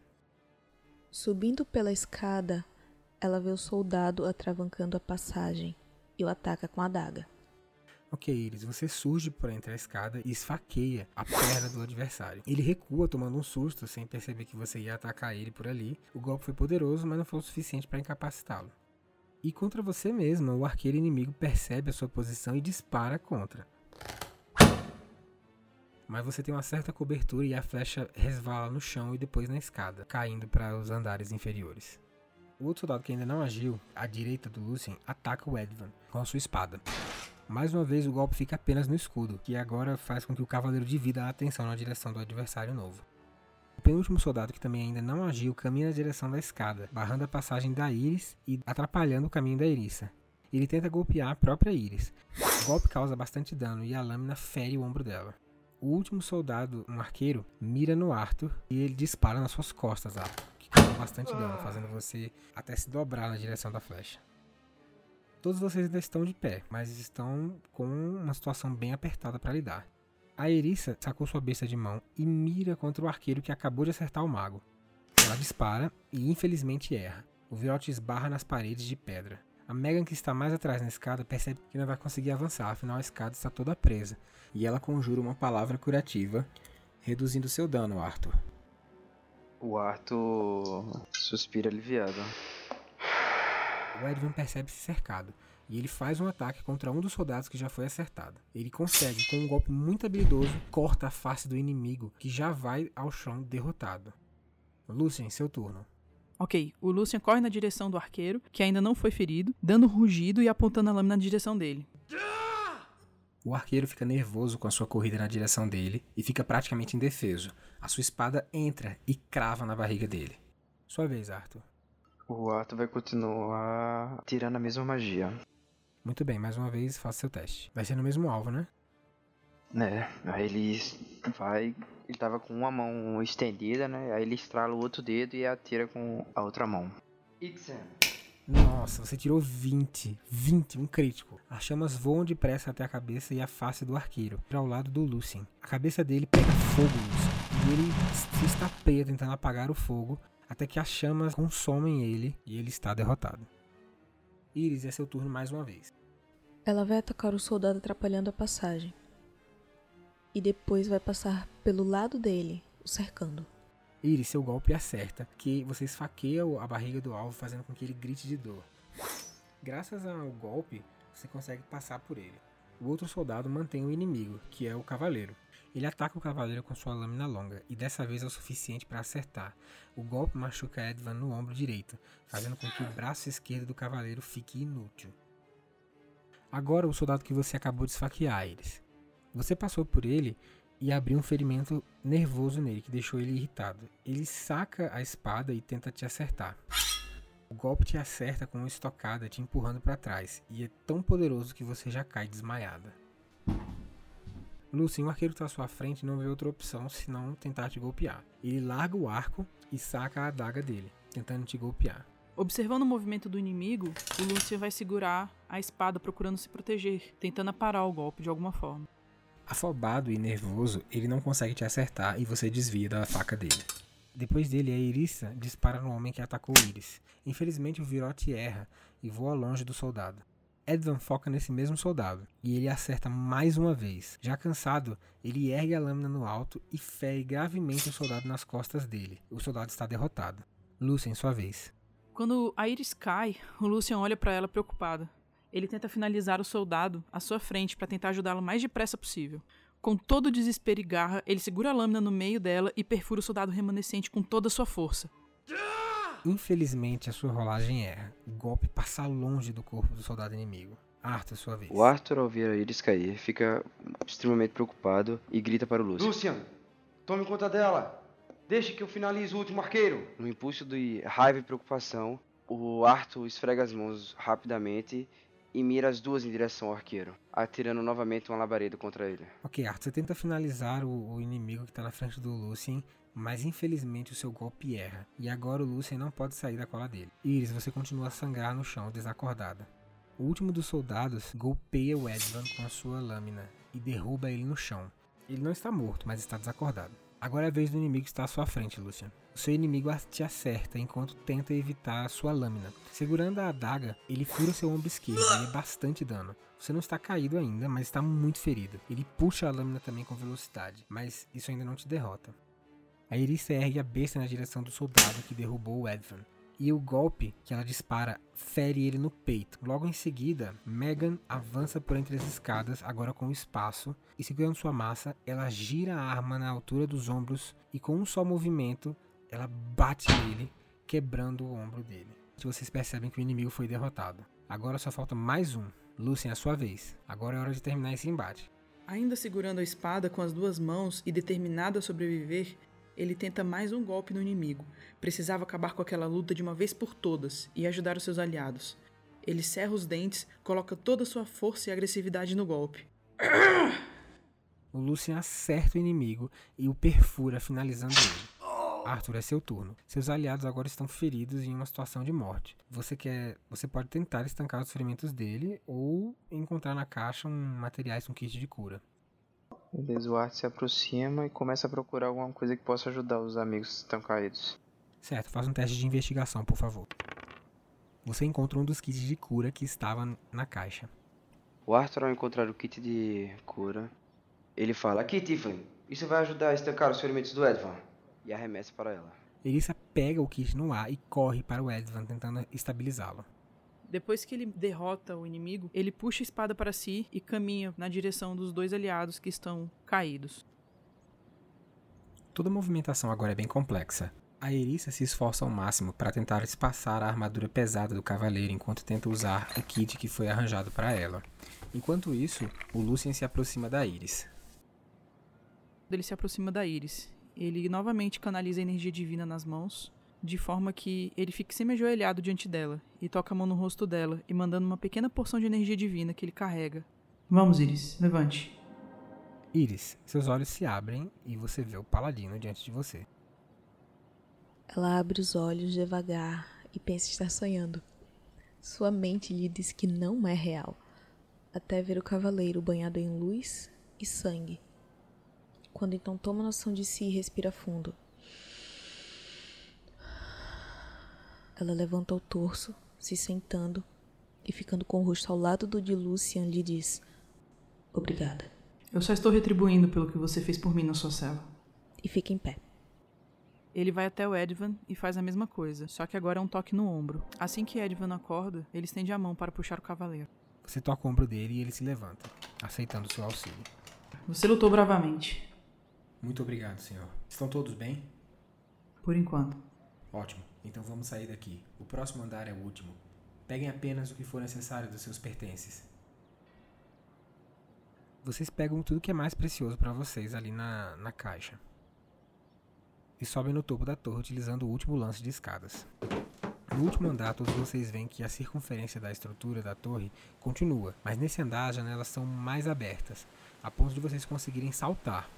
Subindo pela escada, ela vê o soldado atravancando a passagem e o ataca com a adaga. Ok, Iris, você surge por entre a escada e esfaqueia a perna do adversário. Ele recua, tomando um susto, sem perceber que você ia atacar ele por ali. O golpe foi poderoso, mas não foi o suficiente para incapacitá-lo. E contra você mesma, o arqueiro inimigo percebe a sua posição e dispara contra. Mas você tem uma certa cobertura e a flecha resvala no chão e depois na escada, caindo para os andares inferiores. O outro soldado que ainda não agiu, à direita do Lucien, ataca o Edvan com a sua espada. Mais uma vez, o golpe fica apenas no escudo, que agora faz com que o cavaleiro divida a atenção na direção do adversário novo. O penúltimo soldado, que também ainda não agiu, caminha na direção da escada, barrando a passagem da Iris e atrapalhando o caminho da Irissa. Ele tenta golpear a própria Iris. O golpe causa bastante dano e a lâmina fere o ombro dela. O último soldado, um arqueiro, mira no Arthur e ele dispara nas suas costas, Arthur, que causa bastante dano, fazendo você até se dobrar na direção da flecha. Todos vocês ainda estão de pé, mas estão com uma situação bem apertada para lidar. A Erissa sacou sua besta de mão e mira contra o arqueiro que acabou de acertar o mago. Ela dispara e infelizmente erra. O virote esbarra nas paredes de pedra. A Megan, que está mais atrás na escada, percebe que não vai conseguir avançar, afinal a escada está toda presa. E ela conjura uma palavra curativa, reduzindo seu dano, Arthur. O Arthur suspira aliviado. O Edvan percebe-se cercado e ele faz um ataque contra um dos soldados que já foi acertado. Ele consegue, com um golpe muito habilidoso, corta a face do inimigo que já vai ao chão derrotado. Lucien, seu turno. Ok, o Lucian corre na direção do arqueiro, que ainda não foi ferido, dando rugido e apontando a lâmina na direção dele. O arqueiro fica nervoso com a sua corrida na direção dele e fica praticamente indefeso. A sua espada entra e crava na barriga dele. Sua vez, Arthur. O Arthur vai continuar tirando a mesma magia. Muito bem, mais uma vez faça seu teste. Vai ser no mesmo alvo, né? Né, aí ele vai. Ele tava com uma mão estendida, né? Aí ele estrala o outro dedo e atira com a outra mão. Ixen. Nossa, você tirou 20. 20, um crítico. As chamas voam depressa até a cabeça e a face do arqueiro, ao lado do Lucien. A cabeça dele pega fogo, Lucien, e ele se estapeia tentando apagar o fogo, até que as chamas consomem ele e ele está derrotado. Iris, é seu turno mais uma vez. Ela vai atacar o soldado atrapalhando a passagem e depois vai passar pelo lado dele, o cercando. Iris, seu golpe acerta, que você esfaqueia a barriga do alvo, fazendo com que ele grite de dor. Graças ao golpe, você consegue passar por ele. O outro soldado mantém o inimigo, que é o cavaleiro. Ele ataca o cavaleiro com sua lâmina longa, e dessa vez é o suficiente para acertar. O golpe machuca Edvan no ombro direito, fazendo com que o braço esquerdo do cavaleiro fique inútil. Agora o soldado que você acabou de esfaquear, Iris. Você passou por ele e abriu um ferimento nervoso nele que deixou ele irritado. Ele saca a espada e tenta te acertar. O golpe te acerta com uma estocada, te empurrando para trás, e é tão poderoso que você já cai desmaiada. Lucien, o arqueiro que está à sua frente não vê outra opção senão tentar te golpear. Ele larga o arco e saca a adaga dele, tentando te golpear. Observando o movimento do inimigo, o Lucien vai segurar a espada procurando se proteger, tentando parar o golpe de alguma forma. Afobado e nervoso, ele não consegue te acertar e você desvia da faca dele. Depois dele, a Irissa dispara no homem que atacou Iris. Infelizmente, o virote erra e voa longe do soldado. Edvan foca nesse mesmo soldado e ele acerta mais uma vez. Já cansado, ele ergue a lâmina no alto e fere gravemente o soldado nas costas dele. O soldado está derrotado. Lucien, sua vez. Quando a Iris cai, o Lucian olha para ela preocupado. Ele tenta finalizar o soldado à sua frente para tentar ajudá-lo o mais depressa possível. Com todo o desespero e garra, ele segura a lâmina no meio dela e perfura o soldado remanescente com toda a sua força. Infelizmente, a sua rolagem erra. O golpe passa longe do corpo do soldado inimigo. Arthur, sua vez. O Arthur, ao ver a Iris cair, fica extremamente preocupado e grita para o Lucian. Lucian, tome conta dela. Deixe que eu finalize o último arqueiro. No impulso de raiva e preocupação, o Arthur esfrega as mãos rapidamente e mira as duas em direção ao arqueiro, atirando novamente uma labareda contra ele. Ok, Arthur, você tenta finalizar o, o inimigo que está na frente do Lucien, mas infelizmente o seu golpe erra, e agora o Lucien não pode sair da cola dele. Iris, você continua a sangrar no chão, desacordada. O último dos soldados golpeia o Edvan com a sua lâmina e derruba ele no chão. Ele não está morto, mas está desacordado. Agora é a vez do inimigo estar à sua frente, Lucian. O seu inimigo te acerta enquanto tenta evitar a sua lâmina. Segurando a adaga, ele fura seu ombro esquerdo e é bastante dano. Você não está caído ainda, mas está muito ferido. Ele puxa a lâmina também com velocidade, mas isso ainda não te derrota. A Irissa ergue a besta na direção do soldado que derrubou o Edvan. E o golpe que ela dispara fere ele no peito. Logo em seguida, Megan avança por entre as escadas, agora com espaço, e segurando sua massa, ela gira a arma na altura dos ombros e com um só movimento, ela bate nele, quebrando o ombro dele. Vocês percebem que o inimigo foi derrotado. Agora só falta mais um. Lucien, é a sua vez. Agora é hora de terminar esse embate. Ainda segurando a espada com as duas mãos e determinado a sobreviver, ele tenta mais um golpe no inimigo. Precisava acabar com aquela luta de uma vez por todas e ajudar os seus aliados. Ele cerra os dentes, coloca toda a sua força e agressividade no golpe. O Lucien acerta o inimigo e o perfura, finalizando ele. Arthur, é seu turno. Seus aliados agora estão feridos em uma situação de morte. Você quer, você pode tentar estancar os ferimentos dele ou encontrar na caixa um materiais, um kit de cura. Beleza, o Arthur se aproxima e começa a procurar alguma coisa que possa ajudar os amigos que estão caídos. Certo, faz um teste de investigação, por favor. Você encontra um dos kits de cura que estava na caixa. O Arthur, ao encontrar o kit de cura, ele fala: Aqui, Tiffany, isso vai ajudar a estancar os ferimentos do Edvan e arremessa para ela. Elissa pega o kit no ar e corre para o Edvan, tentando estabilizá-lo. Depois que ele derrota o inimigo, ele puxa a espada para si e caminha na direção dos dois aliados que estão caídos. Toda a movimentação agora é bem complexa. A Erissa se esforça ao máximo para tentar espaçar a armadura pesada do cavaleiro enquanto tenta usar o kit que foi arranjado para ela. Enquanto isso, o Lucien se aproxima da Iris. Ele se aproxima da Iris ele novamente canaliza a energia divina nas mãos, de forma que ele fique semi-ajoelhado diante dela e toca a mão no rosto dela e mandando uma pequena porção de energia divina que ele carrega. Vamos, Iris, levante. Iris, seus olhos se abrem e você vê o paladino diante de você. Ela abre os olhos devagar e pensa estar sonhando. Sua mente lhe diz que não é real, até ver o cavaleiro banhado em luz e sangue quando então toma noção de si e respira fundo. Ela levanta o torso, se sentando e ficando com o rosto ao lado do de Lucian, lhe diz: Obrigada. Eu só estou retribuindo pelo que você fez por mim na sua cela. E fica em pé. Ele vai até o Edvan e faz a mesma coisa, só que agora é um toque no ombro. Assim que Edvan acorda, ele estende a mão para puxar o cavaleiro. Você toca o ombro dele e ele se levanta, aceitando seu auxílio. Você lutou bravamente. Muito obrigado, senhor. Estão todos bem? Por enquanto. Ótimo. Então vamos sair daqui. O próximo andar é o último. Peguem apenas o que for necessário dos seus pertences. Vocês pegam tudo que é mais precioso para vocês ali na, na caixa. E sobem no topo da torre utilizando o último lance de escadas. No último andar, todos vocês veem que a circunferência da estrutura da torre continua, mas nesse andar as janelas são mais abertas, a ponto de vocês conseguirem saltar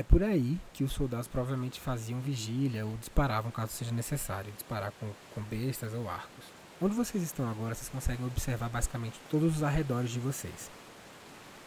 é por aí que os soldados provavelmente faziam vigília ou disparavam caso seja necessário, disparar com, com bestas ou arcos. Onde vocês estão agora, vocês conseguem observar basicamente todos os arredores de vocês.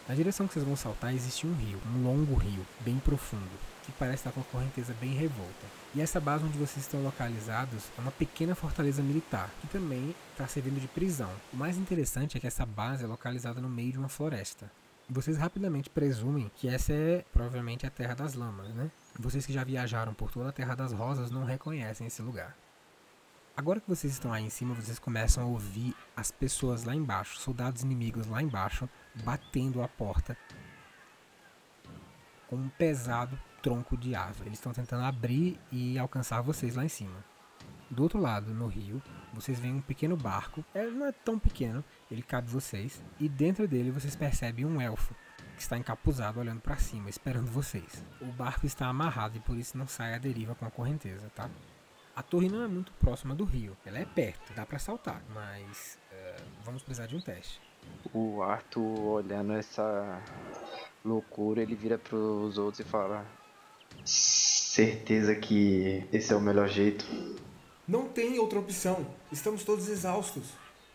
Na direção que vocês vão saltar existe um rio, um longo rio, bem profundo, que parece estar com a correnteza bem revolta. E essa base onde vocês estão localizados é uma pequena fortaleza militar, que também está servindo de prisão. O mais interessante é que essa base é localizada no meio de uma floresta. Vocês rapidamente presumem que essa é provavelmente a Terra das Lamas, né? Vocês que já viajaram por toda a Terra das Rosas não reconhecem esse lugar. Agora que vocês estão aí em cima, vocês começam a ouvir as pessoas lá embaixo, soldados inimigos lá embaixo, batendo a porta com um pesado tronco de árvore. Eles estão tentando abrir e alcançar vocês lá em cima. Do outro lado, no rio, vocês veem um pequeno barco. Ele não é tão pequeno, ele cabe vocês. E dentro dele vocês percebem um elfo que está encapuzado olhando para cima, esperando vocês. O barco está amarrado e por isso não sai à deriva com a correnteza, tá? A torre não é muito próxima do rio, ela é perto, dá para saltar, mas uh, vamos precisar de um teste. O Arthur olhando essa loucura, ele vira para os outros e fala: Certeza que esse é o melhor jeito. Não tem outra opção. Estamos todos exaustos.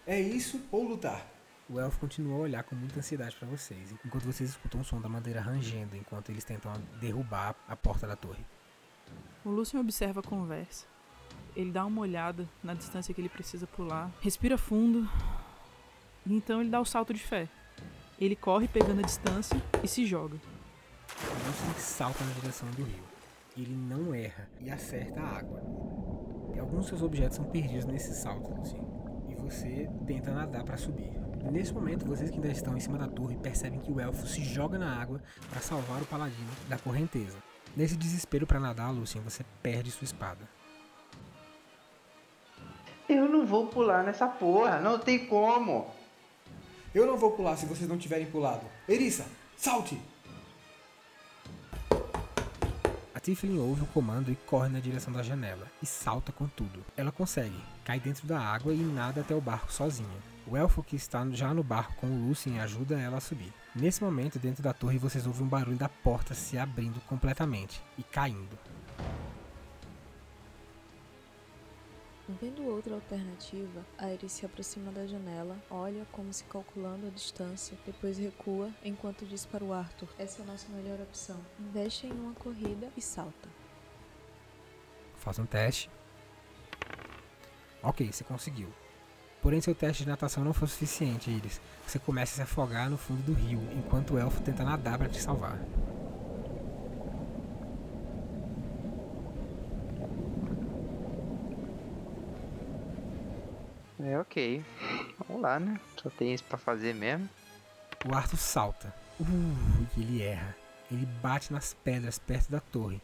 É isso ou lutar? O elfo continua a olhar com muita ansiedade para vocês, enquanto vocês escutam o som da madeira rangendo enquanto eles tentam derrubar a porta da torre. O Lucian observa a conversa. Ele dá uma olhada na distância que ele precisa pular, respira fundo, e então ele dá o salto de fé. Ele corre pegando a distância e se joga. O Lucian salta na direção do rio. Ele não erra e acerta a água. E alguns dos seus objetos são perdidos nesse salto, assim. Você tenta nadar para subir. Nesse momento, vocês que ainda estão em cima da torre percebem que o elfo se joga na água para salvar o paladino da correnteza. Nesse desespero para nadar, Lucien, você perde sua espada. Eu não vou pular nessa porra, não tem como. Eu não vou pular se vocês não tiverem pulado. Erissa, salte! A Tiflin ouve o comando e corre na direção da janela e salta com tudo. Ela consegue, cai dentro da água e nada até o barco sozinha. O elfo que está já no barco com o Lucien ajuda ela a subir. Nesse momento, dentro da torre, vocês ouvem um barulho da porta se abrindo completamente e caindo. Vendo outra alternativa, Iris se aproxima da janela, olha como se calculando a distância, depois recua enquanto diz para o Arthur: Essa é a nossa melhor opção. Investe em uma corrida e salta. Faça um teste. Ok, você conseguiu. Porém, seu teste de natação não foi suficiente, Iris. Você começa a se afogar no fundo do rio, enquanto o elfo tenta nadar para te salvar. É ok. Vamos lá, né? Só tem isso pra fazer mesmo. O Arthur salta. Uh, e ele erra. Ele bate nas pedras perto da torre.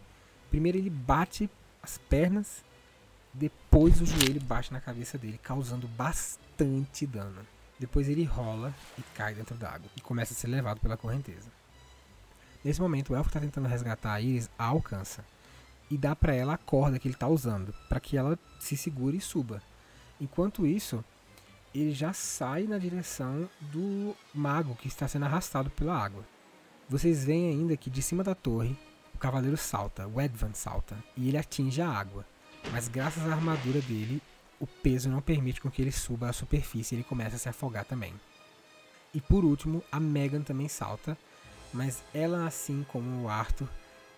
Primeiro ele bate as pernas, depois o joelho bate na cabeça dele, causando bastante dano. Depois ele rola e cai dentro d'água e começa a ser levado pela correnteza. Nesse momento, o elfo está tentando resgatar a Iris, a alcança e dá para ela a corda que ele está usando, para que ela se segure e suba. Enquanto isso, ele já sai na direção do mago que está sendo arrastado pela água. Vocês veem ainda que de cima da torre, o cavaleiro salta, o Edvan salta, e ele atinge a água. Mas graças à armadura dele, o peso não permite com que ele suba à superfície e ele começa a se afogar também. E por último, a Megan também salta, mas ela, assim como o Arthur,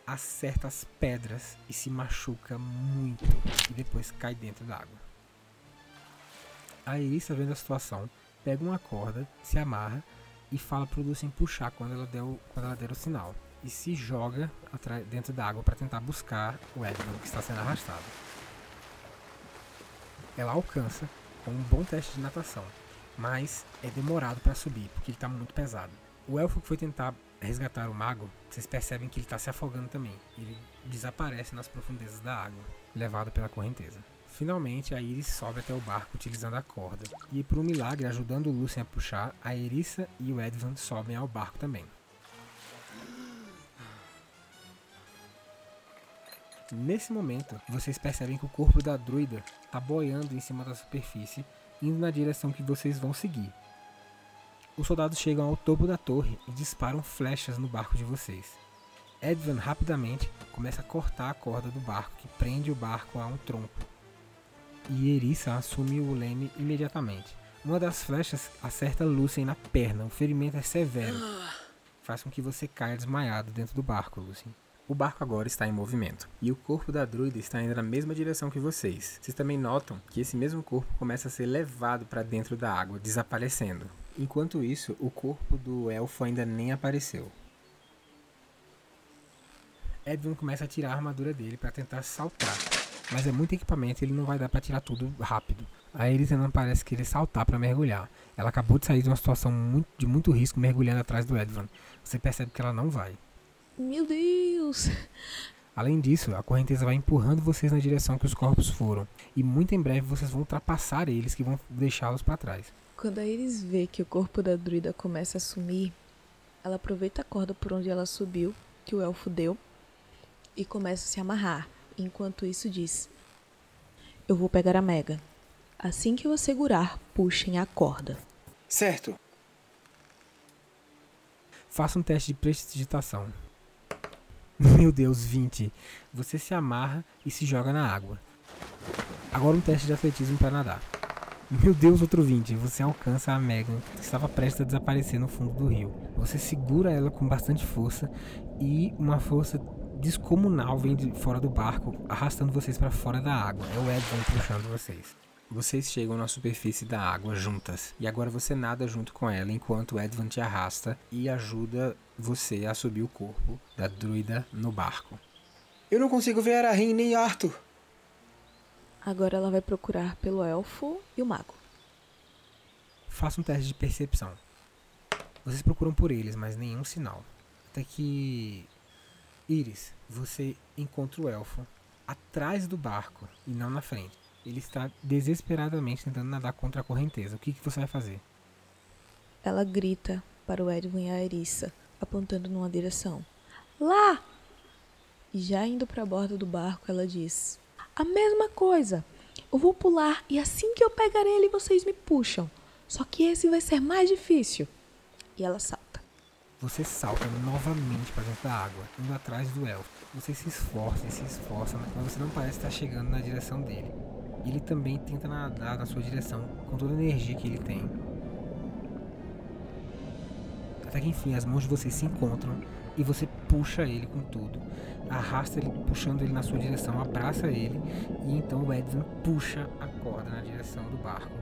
acerta as pedras e se machuca muito e depois cai dentro da água. A Erissa, vendo a situação, pega uma corda, se amarra e fala pro Lucien puxar quando ela der o, quando ela der o sinal. E se joga dentro da água para tentar buscar o Edmund que está sendo arrastado. Ela alcança com um bom teste de natação, mas é demorado para subir porque ele está muito pesado. O elfo que foi tentar resgatar o mago, vocês percebem que ele está se afogando também. Ele desaparece nas profundezas da água, levado pela correnteza. Finalmente, a Iris sobe até o barco utilizando a corda. E por um milagre, ajudando o Lucien a puxar, a Erissa e o Edvan sobem ao barco também. Nesse momento, vocês percebem que o corpo da druida está boiando em cima da superfície, indo na direção que vocês vão seguir. Os soldados chegam ao topo da torre e disparam flechas no barco de vocês. Edvan rapidamente começa a cortar a corda do barco que prende o barco a um tronco e Erissa assume o leme imediatamente. Uma das flechas acerta Lucien na perna, o ferimento é severo. Faz com que você caia desmaiado dentro do barco, Lucien. O barco agora está em movimento, e o corpo da druida está indo na mesma direção que vocês. Vocês também notam que esse mesmo corpo começa a ser levado para dentro da água, desaparecendo. Enquanto isso, o corpo do elfo ainda nem apareceu. Edwin começa a tirar a armadura dele para tentar saltar, mas é muito equipamento e ele não vai dar para tirar tudo rápido. A Elisa não parece querer saltar para mergulhar. Ela acabou de sair de uma situação muito, de muito risco mergulhando atrás do Edvan. Você percebe que ela não vai. Meu Deus! Além disso, a correnteza vai empurrando vocês na direção que os corpos foram. E muito em breve vocês vão ultrapassar eles que vão deixá-los para trás. Quando a Iris vê que o corpo da druida começa a sumir, ela aproveita a corda por onde ela subiu, que o elfo deu, e começa a se amarrar. Enquanto isso diz: Eu vou pegar a Mega. Assim que eu a segurar, puxem a corda. Certo. Faça um teste de prestidigitação. <laughs> Meu Deus, 20. Você se amarra e se joga na água. Agora um teste de atletismo para nadar. Meu Deus, outro 20. Você alcança a Megan, que estava prestes a desaparecer no fundo do rio. Você segura ela com bastante força e uma força descomunal vem de fora do barco, arrastando vocês para fora da água. É o Edson puxando vocês. Vocês chegam na superfície da água juntas. E agora você nada junto com ela enquanto Edvan te arrasta e ajuda você a subir o corpo da druida no barco. Eu não consigo ver a Rin nem Arthur. Agora ela vai procurar pelo elfo e o mago. Faça um teste de percepção. Vocês procuram por eles, mas nenhum sinal. Até que Iris, você encontra o elfo atrás do barco e não na frente. Ele está desesperadamente tentando nadar contra a correnteza. O que, que você vai fazer? Ela grita para o Edwin e a Erissa, apontando numa direção. Lá! E já indo para a borda do barco, ela diz: A mesma coisa! Eu vou pular e assim que eu pegar ele, vocês me puxam. Só que esse vai ser mais difícil. E ela salta. Você salta novamente para dentro da água, indo atrás do elfo. Você se esforça e se esforça, mas você não parece estar chegando na direção dele. Ele também tenta nadar na sua direção, com toda a energia que ele tem. Até que enfim as mãos de vocês se encontram e você puxa ele com tudo. Arrasta ele, puxando ele na sua direção, abraça ele e então o Edson puxa a corda na direção do barco.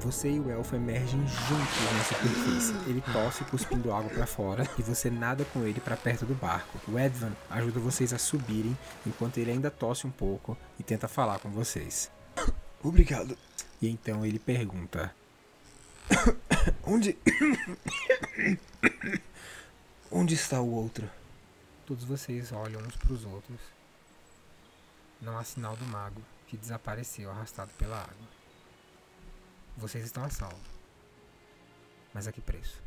Você e o elfo emergem juntos na superfície. Ele tosse cuspindo água para fora e você nada com ele para perto do barco. O Edvan ajuda vocês a subirem enquanto ele ainda tosse um pouco e tenta falar com vocês. Obrigado. E então ele pergunta: <coughs> Onde. <coughs> Onde está o outro? Todos vocês olham uns para os outros. Não há sinal do mago, que desapareceu arrastado pela água. Vocês estão a salvo. Mas a que preço?